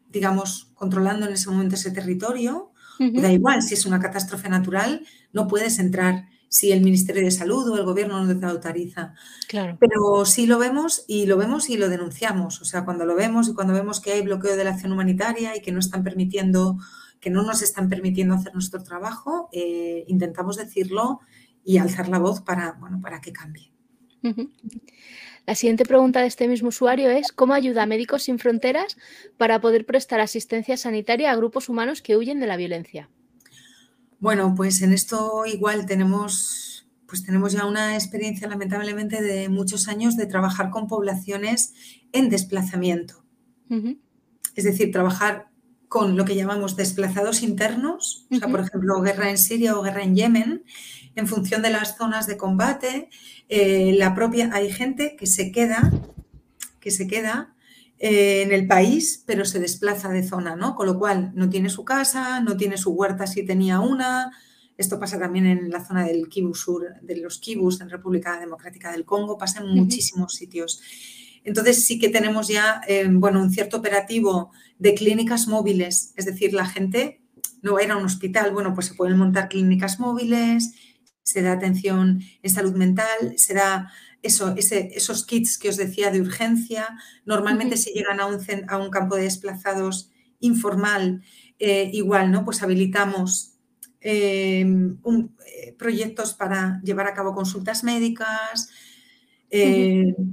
digamos, controlando en ese momento ese territorio. Da igual, si es una catástrofe natural, no puedes entrar si el Ministerio de Salud o el gobierno no te autoriza. Claro. Pero sí lo vemos y lo vemos y lo denunciamos. O sea, cuando lo vemos y cuando vemos que hay bloqueo de la acción humanitaria y que no están permitiendo, que no nos están permitiendo hacer nuestro trabajo, eh, intentamos decirlo y alzar la voz para, bueno, para que cambie. La siguiente pregunta de este mismo usuario es ¿cómo ayuda a Médicos Sin Fronteras para poder prestar asistencia sanitaria a grupos humanos que huyen de la violencia? Bueno, pues en esto igual tenemos, pues tenemos ya una experiencia lamentablemente de muchos años de trabajar con poblaciones en desplazamiento. Es decir, trabajar con lo que llamamos desplazados internos, o sea, por ejemplo, guerra en Siria o guerra en Yemen, en función de las zonas de combate, eh, la propia, hay gente que se queda, que se queda eh, en el país, pero se desplaza de zona, ¿no? Con lo cual no tiene su casa, no tiene su huerta si tenía una. Esto pasa también en la zona del Kivu Sur, de los Kibus en República Democrática del Congo, pasa en muchísimos sitios. Entonces sí que tenemos ya, eh, bueno, un cierto operativo de clínicas móviles, es decir, la gente no era un hospital, bueno, pues se pueden montar clínicas móviles, se da atención en salud mental, se da eso, esos kits que os decía de urgencia. Normalmente si llegan a un, a un, campo de desplazados informal, eh, igual, ¿no? Pues habilitamos eh, eh, proyectos para llevar a cabo consultas médicas,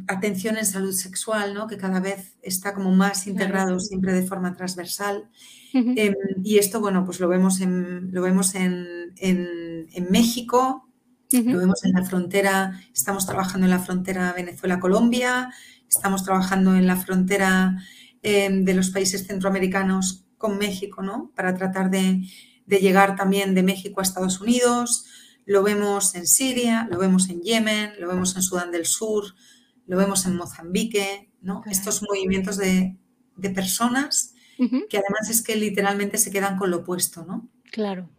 atención en salud sexual, ¿no? que cada vez está como más integrado siempre de forma transversal. Em, y esto, bueno, pues lo vemos en, lo vemos en, en México, lo vemos en la frontera, estamos trabajando en la frontera Venezuela-Colombia, estamos trabajando en la frontera em, de los países centroamericanos con México, ¿no? Para tratar de, llegar también de México a Estados Unidos. Lo vemos en Siria, lo vemos en Yemen, lo vemos en Sudán del Sur, lo vemos en Mozambique, ¿no? Estos movimientos de, personas que además es que literalmente se quedan con lo opuesto, ¿no? Claro.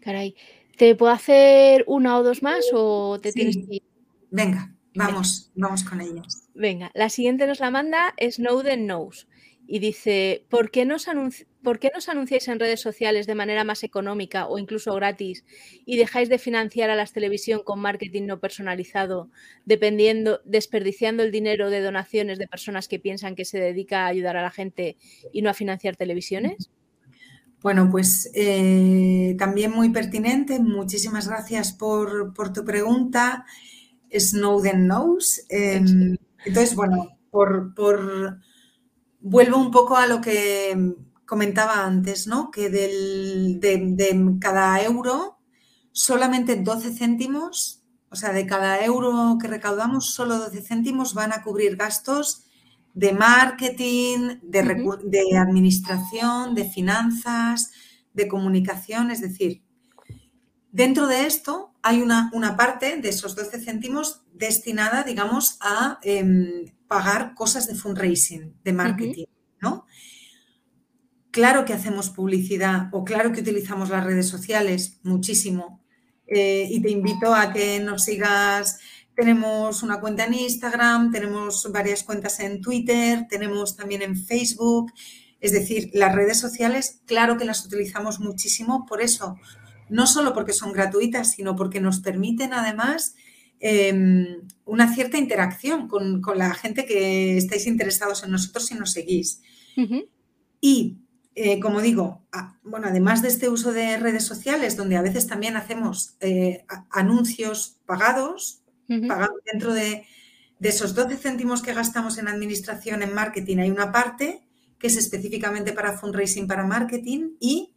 Caray. ¿Te puedo hacer una o dos más o te tienes que ir? Venga, vamos, vamos con ellas. Venga, la siguiente nos la manda Snowden Knows y dice, ¿por qué, nos ¿por qué nos anunciáis en redes sociales de manera más económica o incluso gratis y dejáis de financiar a las televisión con marketing no personalizado, dependiendo, desperdiciando el dinero de donaciones de personas que piensan que se dedica a ayudar a la gente y no a financiar televisiones? Bueno, pues eh, también muy pertinente. Muchísimas gracias por, tu pregunta. Snowden knows. Em, entonces, bueno, por, vuelvo un poco a lo que comentaba antes, ¿no? Que del, de, de, cada euro, solamente 12 céntimos, o sea, de cada euro que recaudamos, solo 12 céntimos van a cubrir gastos de marketing, de, de administración, de finanzas, de comunicación, es decir, dentro de esto hay una, una, parte de esos 12 céntimos destinada, digamos, a em, pagar cosas de fundraising, de marketing, ¿no? Claro que hacemos publicidad o claro que utilizamos las redes sociales muchísimo eh, y te invito a que nos sigas tenemos una cuenta en Instagram, tenemos varias cuentas en Twitter, tenemos también en Facebook. Es decir, las redes sociales, claro que las utilizamos muchísimo por eso, no solo porque son gratuitas, sino porque nos permiten además em, una cierta interacción con, la gente que estáis interesados en nosotros y nos seguís. Y eh, como digo, bueno, además de este uso de redes sociales, donde a veces también hacemos eh, anuncios pagados, dentro de, esos 12 céntimos que gastamos en administración, en marketing, hay una parte que es específicamente para fundraising, para marketing, y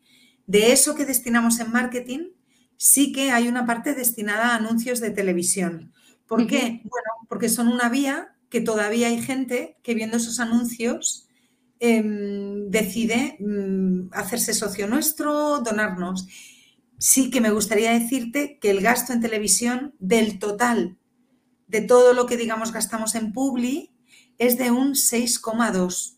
de eso que destinamos en marketing, sí que hay una parte destinada a anuncios de televisión. ¿Por qué? Bueno, porque son una vía que todavía hay gente que viendo esos anuncios em, decide mm, hacerse socio nuestro, donarnos. Sí que me gustaría decirte que el gasto en televisión del total de todo lo que, digamos, gastamos en Publi es de un 6,2.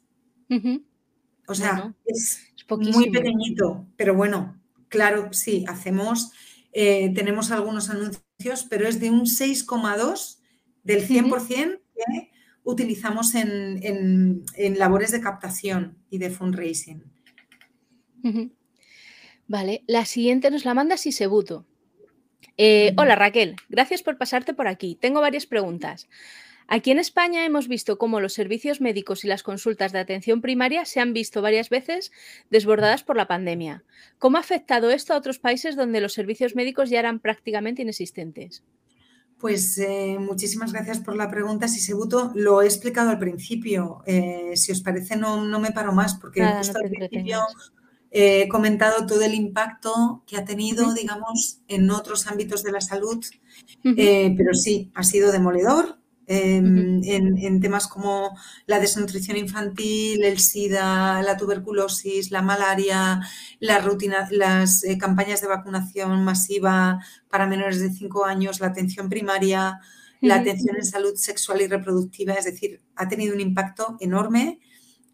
O sea, es, muy pequeñito, pero bueno, claro, sí, hacemos, eh, tenemos algunos anuncios, pero es de un 6,2 del 100% que utilizamos en, labores de captación y de fundraising. Vale, la siguiente nos la manda Sisebuto. Eh, hola Raquel, gracias por pasarte por aquí. Tengo varias preguntas. Aquí en España hemos visto cómo los servicios médicos y las consultas de atención primaria se han visto varias veces desbordadas por la pandemia. ¿Cómo ha afectado esto a otros países donde los servicios médicos ya eran prácticamente inexistentes? Pues eh, muchísimas gracias por la pregunta, Sisebuto. Lo he explicado al principio. Eh, si os parece, no, no, me paro más porque justo al principio He comentado todo el impacto que ha tenido, digamos, en otros ámbitos de la salud, eh, pero sí, ha sido demoledor em, en, temas como la desnutrición infantil, el SIDA, la tuberculosis, la malaria, la rutina, las eh, campañas de vacunación masiva para menores de 5 años, la atención primaria, la atención en salud sexual y reproductiva, es decir, ha tenido un impacto enorme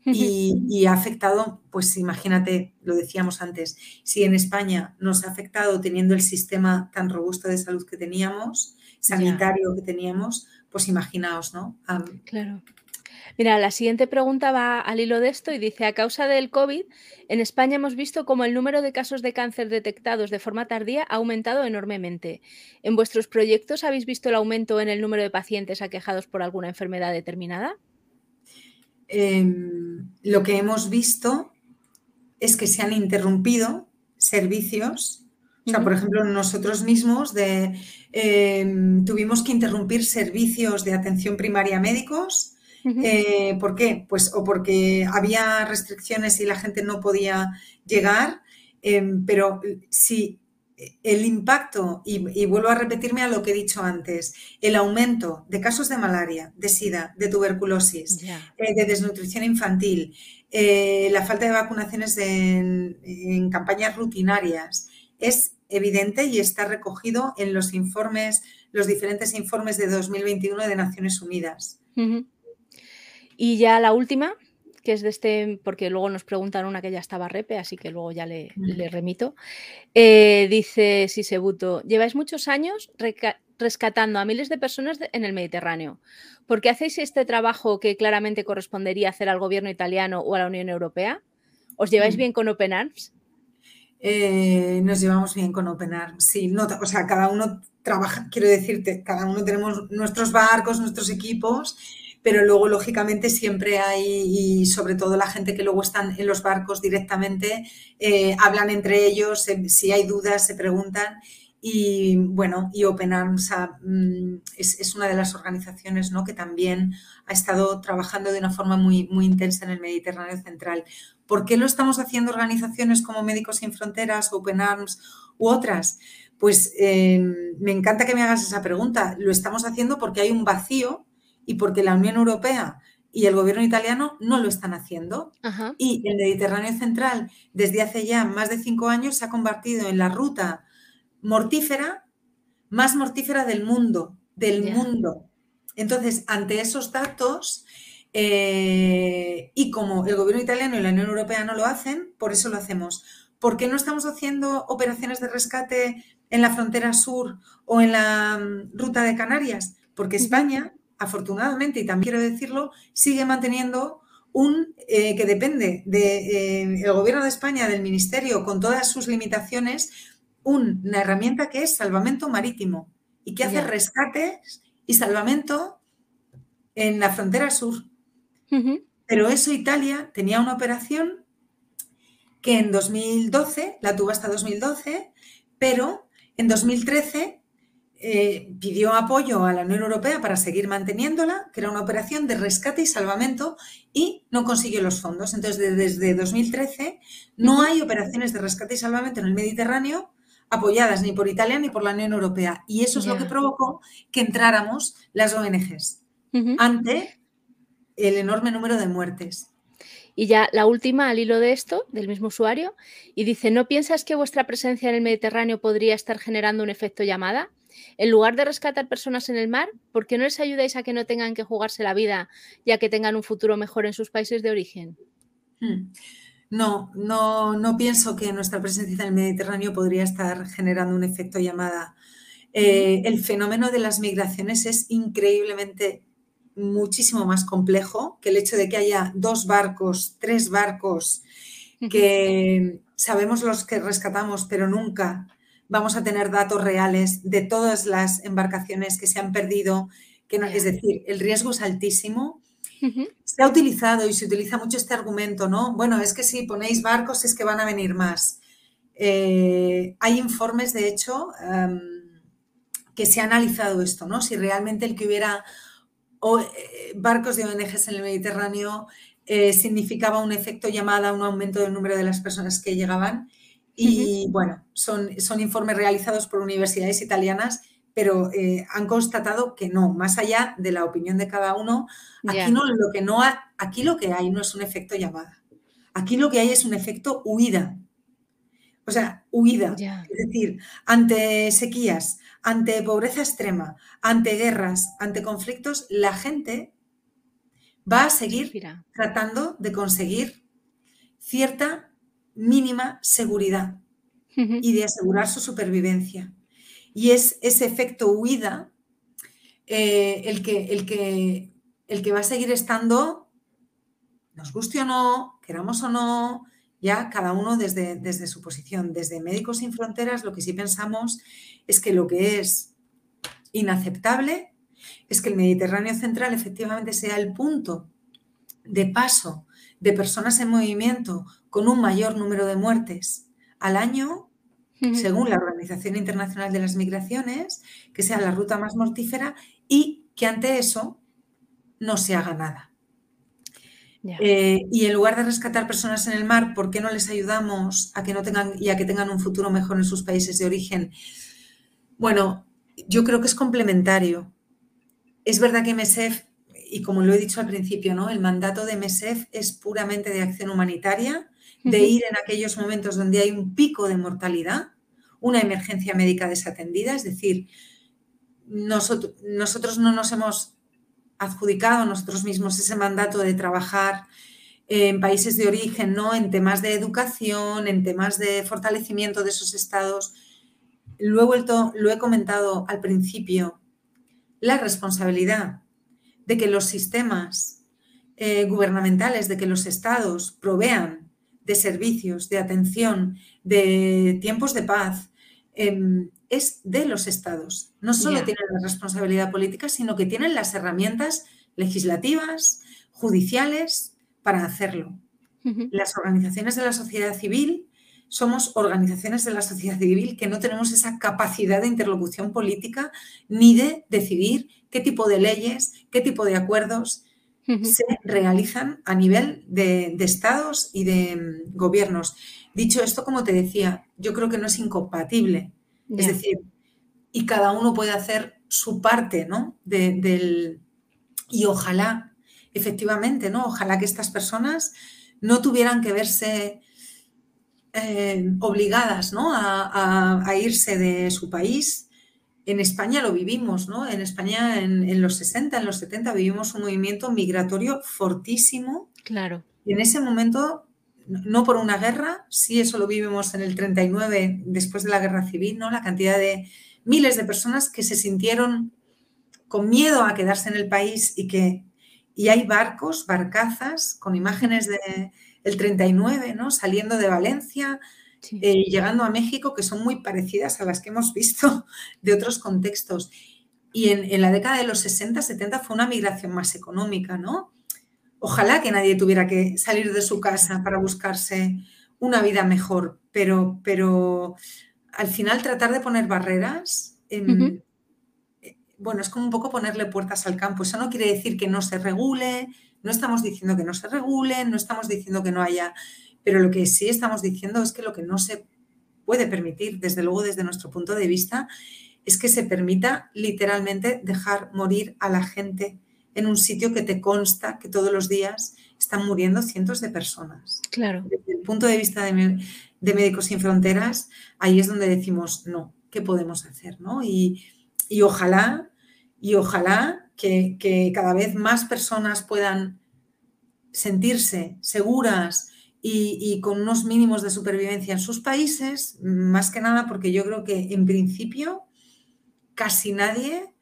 y, ha afectado, pues imagínate, lo decíamos antes, si en España nos ha afectado teniendo el sistema tan robusto de salud que teníamos, sanitario que teníamos, pues imaginaos, ¿no? claro. Mira, la siguiente pregunta va al hilo de esto y dice, a causa del COVID, en España hemos visto cómo el número de casos de cáncer detectados de forma tardía ha aumentado enormemente. ¿En vuestros proyectos habéis visto el aumento en el número de pacientes aquejados por alguna enfermedad determinada? Em, lo que hemos visto es que se han interrumpido servicios. O sea, por ejemplo, nosotros mismos de, em, tuvimos que interrumpir servicios de atención primaria médicos eh, ¿Por qué? Pues o porque había restricciones y la gente no podía llegar, em, pero si el impacto, y, vuelvo a repetirme a lo que he dicho antes, el aumento de casos de malaria, de sida, de tuberculosis, eh, de desnutrición infantil, eh, la falta de vacunaciones en, campañas rutinarias, es evidente y está recogido en los informes, los diferentes informes de 2021 de Naciones Unidas. Y ya la última, que es de este, porque luego nos preguntan una que ya estaba repe, así que luego ya le, remito. Eh, dice Sisebuto, lleváis muchos años rescatando a miles de personas en el Mediterráneo. ¿Por qué hacéis este trabajo que claramente correspondería hacer al gobierno italiano o a la Unión Europea? ¿Os lleváis mm. bien con Open Arms? Eh, nos llevamos bien con Open Arms, sí. No, o sea, cada uno trabaja, quiero decirte, cada uno tenemos nuestros barcos, nuestros equipos pero luego lógicamente siempre hay, y sobre todo la gente que luego están en los barcos directamente, eh, hablan entre ellos, si hay dudas se preguntan y bueno, y Open Arms mm, es, una de las organizaciones ¿no? que también ha estado trabajando de una forma muy, muy intensa en el Mediterráneo Central. ¿Por qué lo estamos haciendo organizaciones como Médicos Sin Fronteras, Open Arms u otras? Pues eh, me encanta que me hagas esa pregunta. Lo estamos haciendo porque hay un vacío y porque la Unión Europea y el gobierno italiano no lo están haciendo. Y el Mediterráneo Central, desde hace ya más de cinco años, se ha convertido en la ruta mortífera más mortífera del mundo, del mundo. Entonces, ante esos datos, eh, y como el gobierno italiano y la Unión Europea no lo hacen, por eso lo hacemos. ¿Por qué no estamos haciendo operaciones de rescate en la frontera sur o en la mm, ruta de Canarias? Porque España afortunadamente, y también quiero decirlo, sigue manteniendo un eh, que depende del eh, gobierno de España, del ministerio, con todas sus limitaciones, una herramienta que es salvamento marítimo y que hace rescates y salvamento en la frontera sur. Pero eso Italia tenía una operación que en 2012, la tuvo hasta 2012, pero en 2013 eh, pidió apoyo a la Unión Europea para seguir manteniéndola, que era una operación de rescate y salvamento, y no consiguió los fondos. Entonces, desde 2013 no hay operaciones de rescate y salvamento en el Mediterráneo apoyadas ni por Italia ni por la Unión Europea. Y eso es lo que provocó que entráramos las ONGs ante el enorme número de muertes. Y ya la última al hilo de esto, del mismo usuario, y dice, ¿no piensas que vuestra presencia en el Mediterráneo podría estar generando un efecto llamada? En lugar de rescatar personas en el mar, ¿por qué no les ayudáis a que no tengan que jugarse la vida y a que tengan un futuro mejor en sus países de origen? Hmm. No, no, no pienso que nuestra presencia en el Mediterráneo podría estar generando un efecto llamada. Eh, el fenómeno de las migraciones es increíblemente muchísimo más complejo que el hecho de que haya dos barcos, tres barcos, que sabemos los que rescatamos, pero nunca vamos a tener datos reales de todas las embarcaciones que se han perdido, que no, es decir, el riesgo es altísimo. Se ha utilizado y se utiliza mucho este argumento, ¿no? Bueno, es que si ponéis barcos es que van a venir más. Eh, hay informes, de hecho, em, que se ha analizado esto, ¿no? Si realmente el que hubiera eh, barcos de ONGs en el Mediterráneo eh, significaba un efecto llamada, un aumento del número de las personas que llegaban. Y bueno, son, son informes realizados por universidades italianas, pero eh, han constatado que no, más allá de la opinión de cada uno, aquí, no, lo que no aquí lo que hay no es un efecto llamada. Aquí lo que hay es un efecto huida. O sea, huida. Es decir, ante sequías, ante pobreza extrema, ante guerras, ante conflictos, la gente va a seguir tratando de conseguir cierta mínima seguridad y de asegurar su supervivencia. Y es ese efecto huida eh, el, que, el que el que va a seguir estando, nos guste o no, queramos o no, ya cada uno desde, desde su posición. Desde Médicos Sin Fronteras lo que sí pensamos es que lo que es inaceptable es que el Mediterráneo Central efectivamente sea el punto de paso de personas en movimiento con un mayor número de muertes al año, según la Organización Internacional de las Migraciones, que sea la ruta más mortífera y que ante eso no se haga nada. Eh, y en lugar de rescatar personas en el mar, ¿por qué no les ayudamos a que no tengan y a que tengan un futuro mejor en sus países de origen? Bueno, yo creo que es complementario. Es verdad que MESEF, y como lo he dicho al principio, ¿no? el mandato de MESEF es puramente de acción humanitaria, de ir en aquellos momentos donde hay un pico de mortalidad, una emergencia médica desatendida, es decir, nosotros, nosotros no nos hemos adjudicado nosotros mismos ese mandato de trabajar en países de origen, ¿no? En temas de educación, en temas de fortalecimiento de esos estados. Luego lo he comentado al principio, la responsabilidad de que los sistemas eh, gubernamentales, de que los estados provean de servicios, de atención, de tiempos de paz, em, es de los estados. No solo tienen la responsabilidad política, sino que tienen las herramientas legislativas, judiciales, para hacerlo. Las organizaciones de la sociedad civil somos organizaciones de la sociedad civil que no tenemos esa capacidad de interlocución política ni de decidir qué tipo de leyes, qué tipo de acuerdos se realizan a nivel de, estados y de mm, gobiernos. Dicho esto, como te decía, yo creo que no es incompatible es decir, y cada uno puede hacer su parte, ¿no? del, y ojalá, efectivamente, ¿no? Ojalá que estas personas no tuvieran que verse eh, obligadas ¿no? a, irse de su país. En España lo vivimos, ¿no? En España en, en, los 60, en los 70 vivimos un movimiento migratorio fortísimo. Claro. Y en ese momento no por una guerra, sí eso lo vivimos en el 39 después de la guerra civil, ¿no? La cantidad de miles de personas que se sintieron con miedo a quedarse en el país y que y hay barcos, barcazas con imágenes de el 39, ¿no? Saliendo de Valencia eh, llegando a México que son muy parecidas a las que hemos visto de otros contextos. Y en, en la década de los 60, 70 fue una migración más económica, ¿no? Ojalá que nadie tuviera que salir de su casa para buscarse una vida mejor, pero, pero al final tratar de poner barreras, eh, bueno, es como un poco ponerle puertas al campo. Eso no quiere decir que no se regule, no estamos diciendo que no se regule, no estamos diciendo que no haya, pero lo que sí estamos diciendo es que lo que no se puede permitir, desde luego desde nuestro punto de vista, es que se permita literalmente dejar morir a la gente en un sitio que te consta que todos los días están muriendo cientos de personas. Claro. Desde el punto de vista de, Médicos Sin Fronteras, ahí es donde decimos, no, ¿qué podemos hacer? ¿no? Y, ojalá, y ojalá que, que, cada vez más personas puedan sentirse seguras y, y, con unos mínimos de supervivencia en sus países, más que nada porque yo creo que en principio casi nadie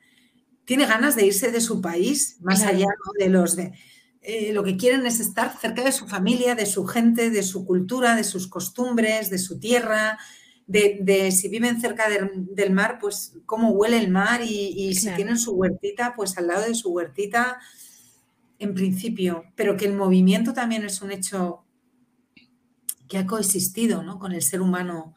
tiene ganas de irse de su país, más allá de los de... Eh, lo que quieren es estar cerca de su familia, de su gente, de su cultura, de sus costumbres, de su tierra, de, si viven cerca del, mar, pues cómo huele el mar y, si tienen su huertita, pues al lado de su huertita, en principio, pero que el movimiento también es un hecho que ha coexistido ¿no? con el ser humano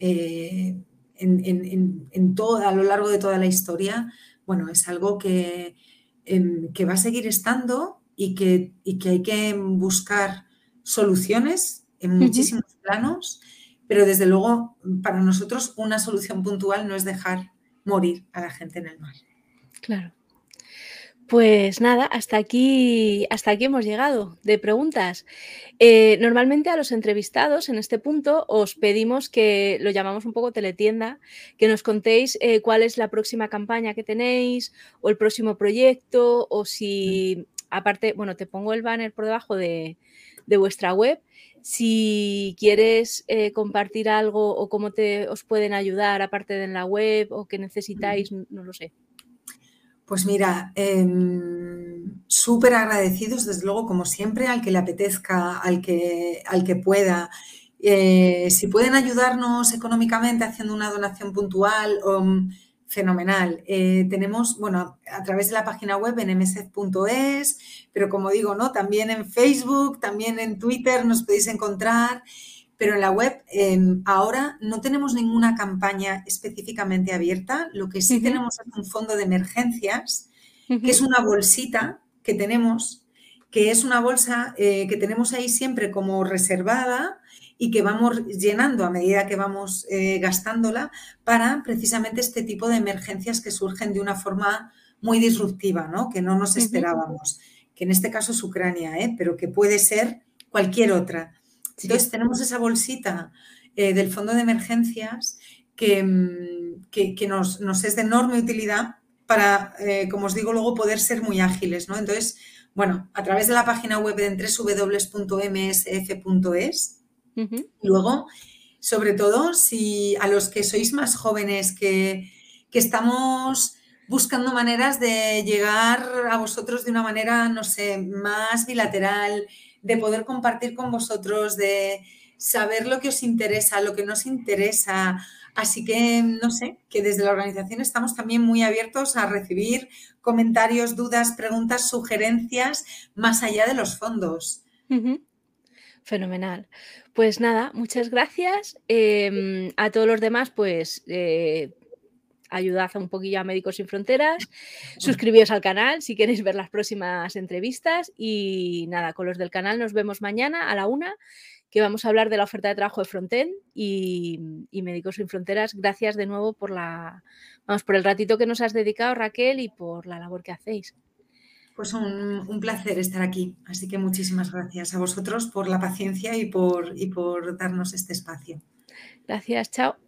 eh, en, todo, a lo largo de toda la historia bueno, es algo que, em, que va a seguir estando y que, que, hay que buscar soluciones en muchísimos planos, pero desde luego para nosotros una solución puntual no es dejar morir a la gente en el mar. Claro. Pues nada, hasta aquí, hasta aquí hemos llegado de preguntas. Eh, normalmente a los entrevistados en este punto os pedimos que lo llamamos un poco teletienda, que nos contéis eh, cuál es la próxima campaña que tenéis o el próximo proyecto o si, aparte, bueno, te pongo el banner por debajo de, vuestra web. Si quieres eh, compartir algo o cómo te, os pueden ayudar aparte de en la web o que necesitáis, no lo sé. Pues mira, em, súper agradecidos, desde luego, como siempre, al que le apetezca, al que, al que pueda. Eh, si pueden ayudarnos económicamente haciendo una donación puntual, um, fenomenal. Eh, tenemos, bueno, a través de la página web en msf.es, pero como digo, ¿no? También en Facebook, también en Twitter nos podéis encontrar, pero en la web em, ahora no tenemos ninguna campaña específicamente abierta. Lo que sí tenemos es un fondo de emergencias, que es una bolsita que tenemos, que es una bolsa eh, que tenemos ahí siempre como reservada y que vamos llenando a medida que vamos eh, gastándola para precisamente este tipo de emergencias que surgen de una forma muy disruptiva, ¿no? que no nos esperábamos, que en este caso es Ucrania, ¿eh? pero que puede ser cualquier otra. Entonces tenemos esa bolsita eh, del fondo de emergencias que, mm, que, nos, nos, es de enorme utilidad para, como os digo, luego poder ser muy ágiles. ¿no? Entonces, bueno, a través de la página web de www.msf.es Luego, sobre todo, si a los que sois más jóvenes, que, estamos buscando maneras de llegar a vosotros de una manera, no sé, más bilateral, de poder compartir con vosotros, de saber lo que os interesa, lo que nos interesa. Así que, no sé, que desde la organización estamos también muy abiertos a recibir comentarios, dudas, preguntas, sugerencias, más allá de los fondos. Fenomenal. Pues nada, muchas gracias. Em, a todos los demás, pues eh, ayudad un poquillo a Médicos Sin Fronteras, suscribíos al canal si queréis ver las próximas entrevistas y nada, con los del canal nos vemos mañana a la una que vamos a hablar de la oferta de trabajo de Fronten y, y, Médicos Sin Fronteras. Gracias de nuevo por la, vamos, por el ratito que nos has dedicado, Raquel, y por la labor que hacéis. Pues un, placer estar aquí. Así que muchísimas gracias a vosotros por la paciencia y por, y por darnos este espacio. Gracias, chao.